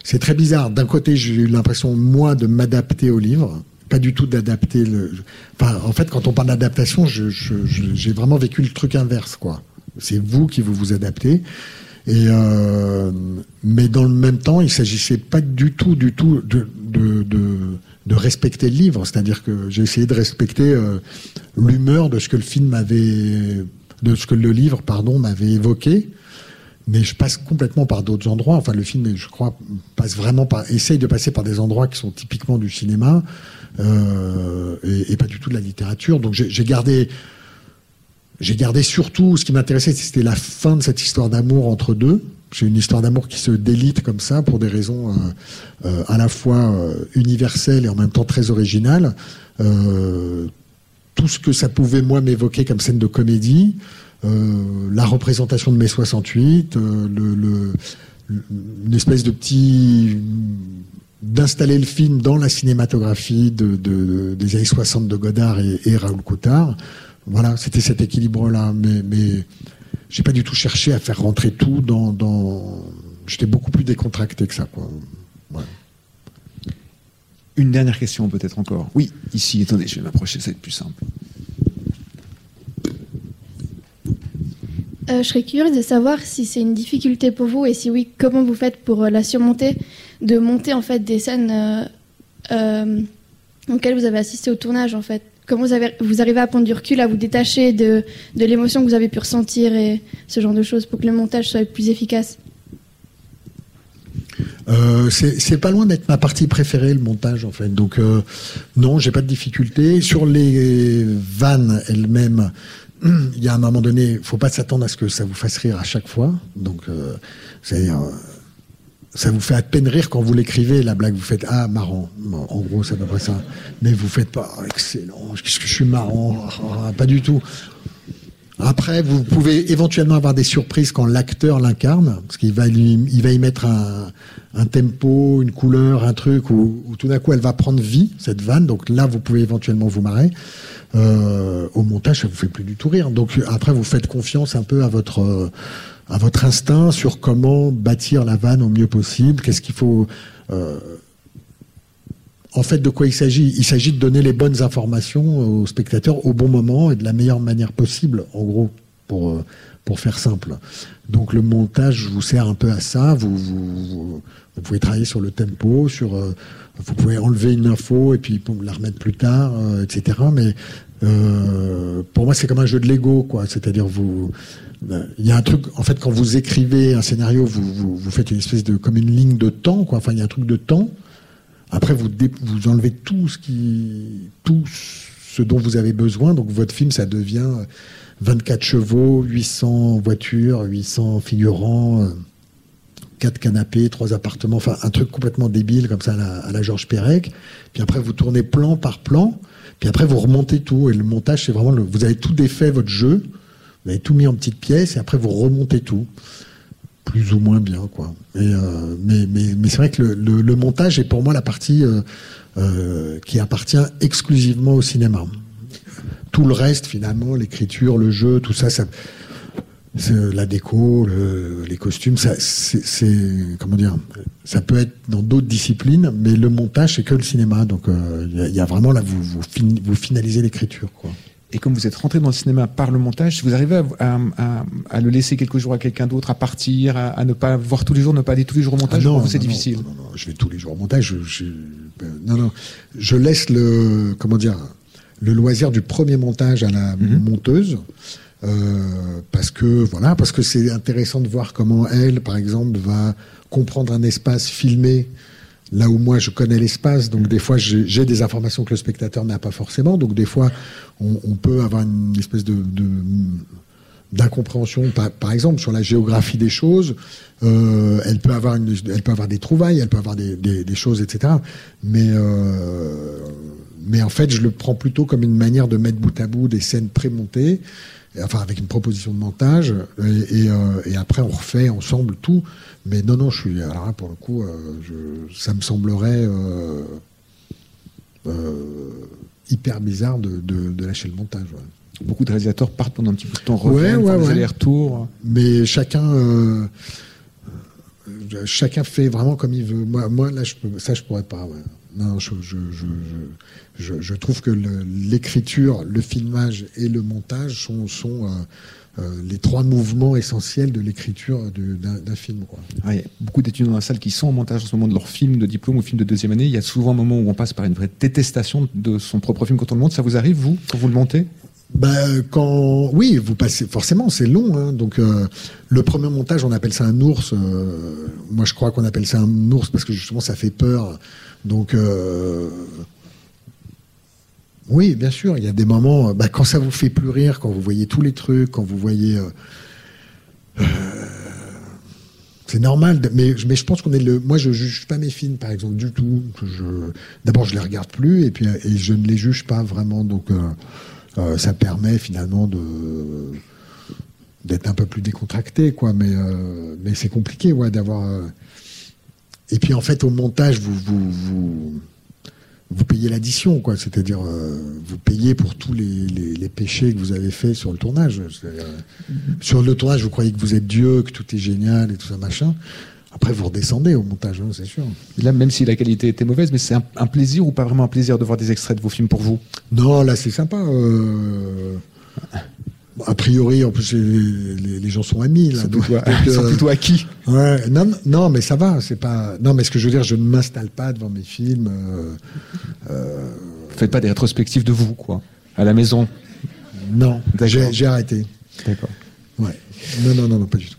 c'est très bizarre. D'un côté, j'ai eu l'impression moi de m'adapter au livre, pas du tout d'adapter le. En fait, quand on parle d'adaptation, j'ai vraiment vécu le truc inverse, quoi. C'est vous qui vous vous adaptez. Euh, mais dans le même temps, il s'agissait pas du tout, du tout de respecter le livre. C'est-à-dire que j'ai essayé de respecter euh, l'humeur de ce que le film avait, de ce que le livre, pardon, m'avait évoqué. mais je passe complètement par d'autres endroits. Enfin, le film, je crois, passe vraiment par, essaye de passer par des endroits qui sont typiquement du cinéma euh, et, pas du tout de la littérature. Donc, j'ai gardé, j'ai gardé surtout ce qui m'intéressait, c'était la fin de cette histoire d'amour entre deux. J'ai une histoire d'amour qui se délite comme ça pour des raisons euh, euh, à la fois universelles et en même temps très originales. Tout ce que ça pouvait moi m'évoquer comme scène de comédie, la représentation de mai 68, euh, le, le, une espèce de petit d'installer le film dans la cinématographie de, de, des années 60 de Godard et, et Raoul Coutard. Voilà, c'était cet équilibre-là. Mais, mais j'ai pas du tout cherché à faire rentrer tout dans. dans... J'étais beaucoup plus décontracté que ça. Quoi. Ouais. Une dernière question peut-être encore. Oui, ici, attendez, je vais m'approcher, ça va être plus simple. Euh, je serais curieuse de savoir si c'est une difficulté pour vous et si oui, comment vous faites pour euh, la surmonter, de monter en fait des scènes euh, euh, auxquelles vous avez assisté au tournage en fait. Comment vous, avez, arrivez à prendre du recul, à vous détacher de, l'émotion que vous avez pu ressentir et ce genre de choses pour que le montage soit plus efficace? Euh, c'est pas loin d'être ma partie préférée, le montage, en fait. Donc, euh, non, j'ai pas de difficulté. Sur les vannes elles-mêmes, il y a un moment donné, faut pas s'attendre à ce que ça vous fasse rire à chaque fois. Donc, c'est-à-dire, ça vous fait à peine rire quand vous l'écrivez, la blague. Vous faites ah marrant. En gros, c'est à peu près ça. Mais vous faites pas oh, excellent. Qu'est-ce que je suis marrant oh, Pas du tout. Après, vous pouvez éventuellement avoir des surprises quand l'acteur l'incarne, parce qu'il va, y mettre un, tempo, une couleur, un truc, où, où tout d'un coup elle va prendre vie, cette vanne. Donc là, vous pouvez éventuellement vous marrer. Euh, montage, ça vous fait plus du tout rire. Donc après, vous faites confiance un peu à votre euh, à votre instinct sur comment bâtir la vanne au mieux possible. Qu'est-ce qu'il faut euh, en fait, de quoi il s'agit? Il s'agit de donner les bonnes informations aux spectateurs au bon moment et de la meilleure manière possible, en gros, pour, pour faire simple. Donc le montage vous sert un peu à ça. Vous, vous, vous pouvez travailler sur le tempo, sur, euh, vous pouvez enlever une info et puis la remettre plus tard, euh, etc. Mais euh, pour moi, c'est comme un jeu de Lego, quoi. C'est-à-dire, vous, il y a un truc, en fait, quand vous écrivez un scénario, vous, faites une espèce de, comme une ligne de temps, quoi. Enfin, il y a un truc de temps. Après, vous, enlevez tout ce dont vous avez besoin. Donc, votre film, ça devient 24 chevaux, 800 voitures, 800 figurants, 4 canapés, 3 appartements. Enfin, un truc complètement débile comme ça à la, à la Georges Perec. Puis après, vous tournez plan par plan. Puis après, vous remontez tout. Et le montage, c'est vraiment, le, vous avez tout défait votre jeu. Vous avez tout mis en petites pièces. Et après, vous remontez tout plus ou moins bien, quoi. Et, euh, mais mais, mais c'est vrai que le, le, le, montage est pour moi la partie euh, euh, qui appartient exclusivement au cinéma. Tout le reste, finalement, l'écriture, le jeu, tout ça, ça la déco, le, les costumes, ça, c'est comment dire, ça peut être dans d'autres disciplines, mais le montage c'est que le cinéma, donc il euh, y, y, a vraiment là vous vous, fin, vous finalisez l'écriture, quoi. Et comme vous êtes rentré dans le cinéma par le montage, vous arrivez à, à, à le laisser quelques jours à quelqu'un d'autre, à partir, à, ne pas voir tous les jours, ne pas aller tous les jours au montage, ah non, c'est non, difficile. Non, non, non, je vais tous les jours au montage. Je, je, non, non, je laisse le, comment dire, le loisir du premier montage à la mm -hmm. monteuse. Euh, parce que voilà, parce que c'est intéressant de voir comment elle, par exemple, va comprendre un espace filmé là où moi je connais l'espace, donc des fois j'ai des informations que le spectateur n'a pas forcément, donc des fois on, peut avoir une espèce d'incompréhension, par, exemple sur la géographie des choses, euh, elle peut avoir elle peut avoir des trouvailles, elle peut avoir des choses, etc. Mais euh, mais en fait je le prends plutôt comme une manière de mettre bout à bout des scènes prémontées enfin avec une proposition de montage, et, et, euh, et, après on refait ensemble tout. Mais non, non, je suis. Alors là, pour le coup, euh, je, ça me semblerait euh, hyper bizarre de, de, de, lâcher le montage. Ouais. Beaucoup de réalisateurs partent pendant un petit peu de temps, reviennent, ouais, ouais, ouais. allers-retours. Mais chacun. Chacun fait vraiment comme il veut. Moi, moi là, je peux, ça, je pourrais pas. Ouais. Non, je, je, je, je, trouve que l'écriture, le, le, filmage et le montage sont, sont euh, euh, les trois mouvements essentiels de l'écriture d'un film. Quoi. Il y a beaucoup d'étudiants dans la salle qui sont en montage en ce moment de leur film de diplôme ou film de deuxième année. Il y a souvent un moment où on passe par une vraie détestation de son propre film quand on le monte. Ça vous arrive, vous, quand vous le montez? Bah, quand oui, vous passez forcément, c'est long. Hein. donc euh, le premier montage, on appelle ça un ours. euh, moi, je crois qu'on appelle ça un ours parce que justement, ça fait peur. Donc euh, oui, bien sûr, il y a des moments. euh, bah, quand ça vous fait plus rire, quand vous voyez tous les trucs, quand vous voyez. euh, c'est normal, mais, je pense qu'on est le. Moi, je juge pas mes films, par exemple, du tout. D'abord, je les regarde plus, et puis je ne les juge pas vraiment. Donc, ça permet finalement d'être un peu plus décontracté, quoi. Mais mais c'est compliqué, ouais, d'avoir. Et puis en fait, au montage, vous vous vous, vous payez l'addition, quoi. C'est-à-dire, euh, vous payez pour tous les, les, les péchés que vous avez faits sur le tournage. Euh, Sur le tournage, vous croyez que vous êtes Dieu, que tout est génial et tout ça, machin. Après, vous redescendez au montage, hein, c'est sûr. Là, même si la qualité était mauvaise, mais c'est un, un plaisir ou pas vraiment un plaisir de voir des extraits de vos films pour vous? Non, là, c'est sympa. euh, A priori, en plus, les, les- les gens sont amis. Là, Ils sont donc, plutôt- donc, euh, plutôt acquis. Ouais, non, mais ça va. C'est pas. Non, mais ce que je veux dire, je ne m'installe pas devant mes films. euh, euh, Faites pas des rétrospectives de vous, quoi, à la maison. Non, j'ai j'ai arrêté. D'accord. Ouais. Non, non, non, non, pas du tout.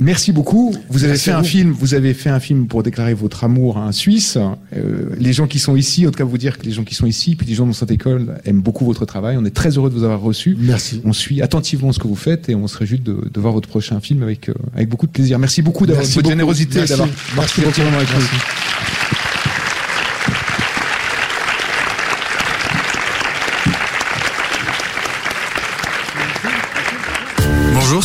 Merci beaucoup. Vous avez Merci fait un vous. film. Vous avez fait un film pour déclarer votre amour à un Suisse. Euh, les gens qui sont ici, en tout cas, vous dire que les gens qui sont ici, puis les gens dans cette école aiment beaucoup votre travail. On est très heureux de vous avoir reçu. Merci. On suit attentivement ce que vous faites et on se réjouit de, de voir votre prochain film avec euh, avec beaucoup de plaisir. Merci beaucoup d'avoir votre beaucoup. générosité, Merci. d'avoir moment avec nous.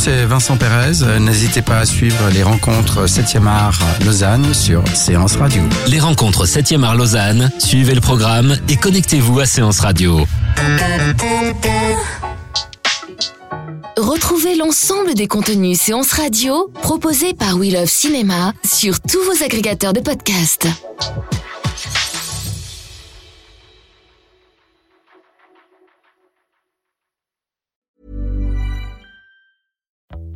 C'est Vincent Pérez. Euh, N'hésitez pas à suivre les rencontres 7e art Lausanne sur Séance Radio. Les rencontres 7e art Lausanne, suivez le programme et connectez-vous à Séance Radio. Retrouvez l'ensemble des contenus séances radio proposés par We Love Cinéma sur tous vos agrégateurs de podcasts.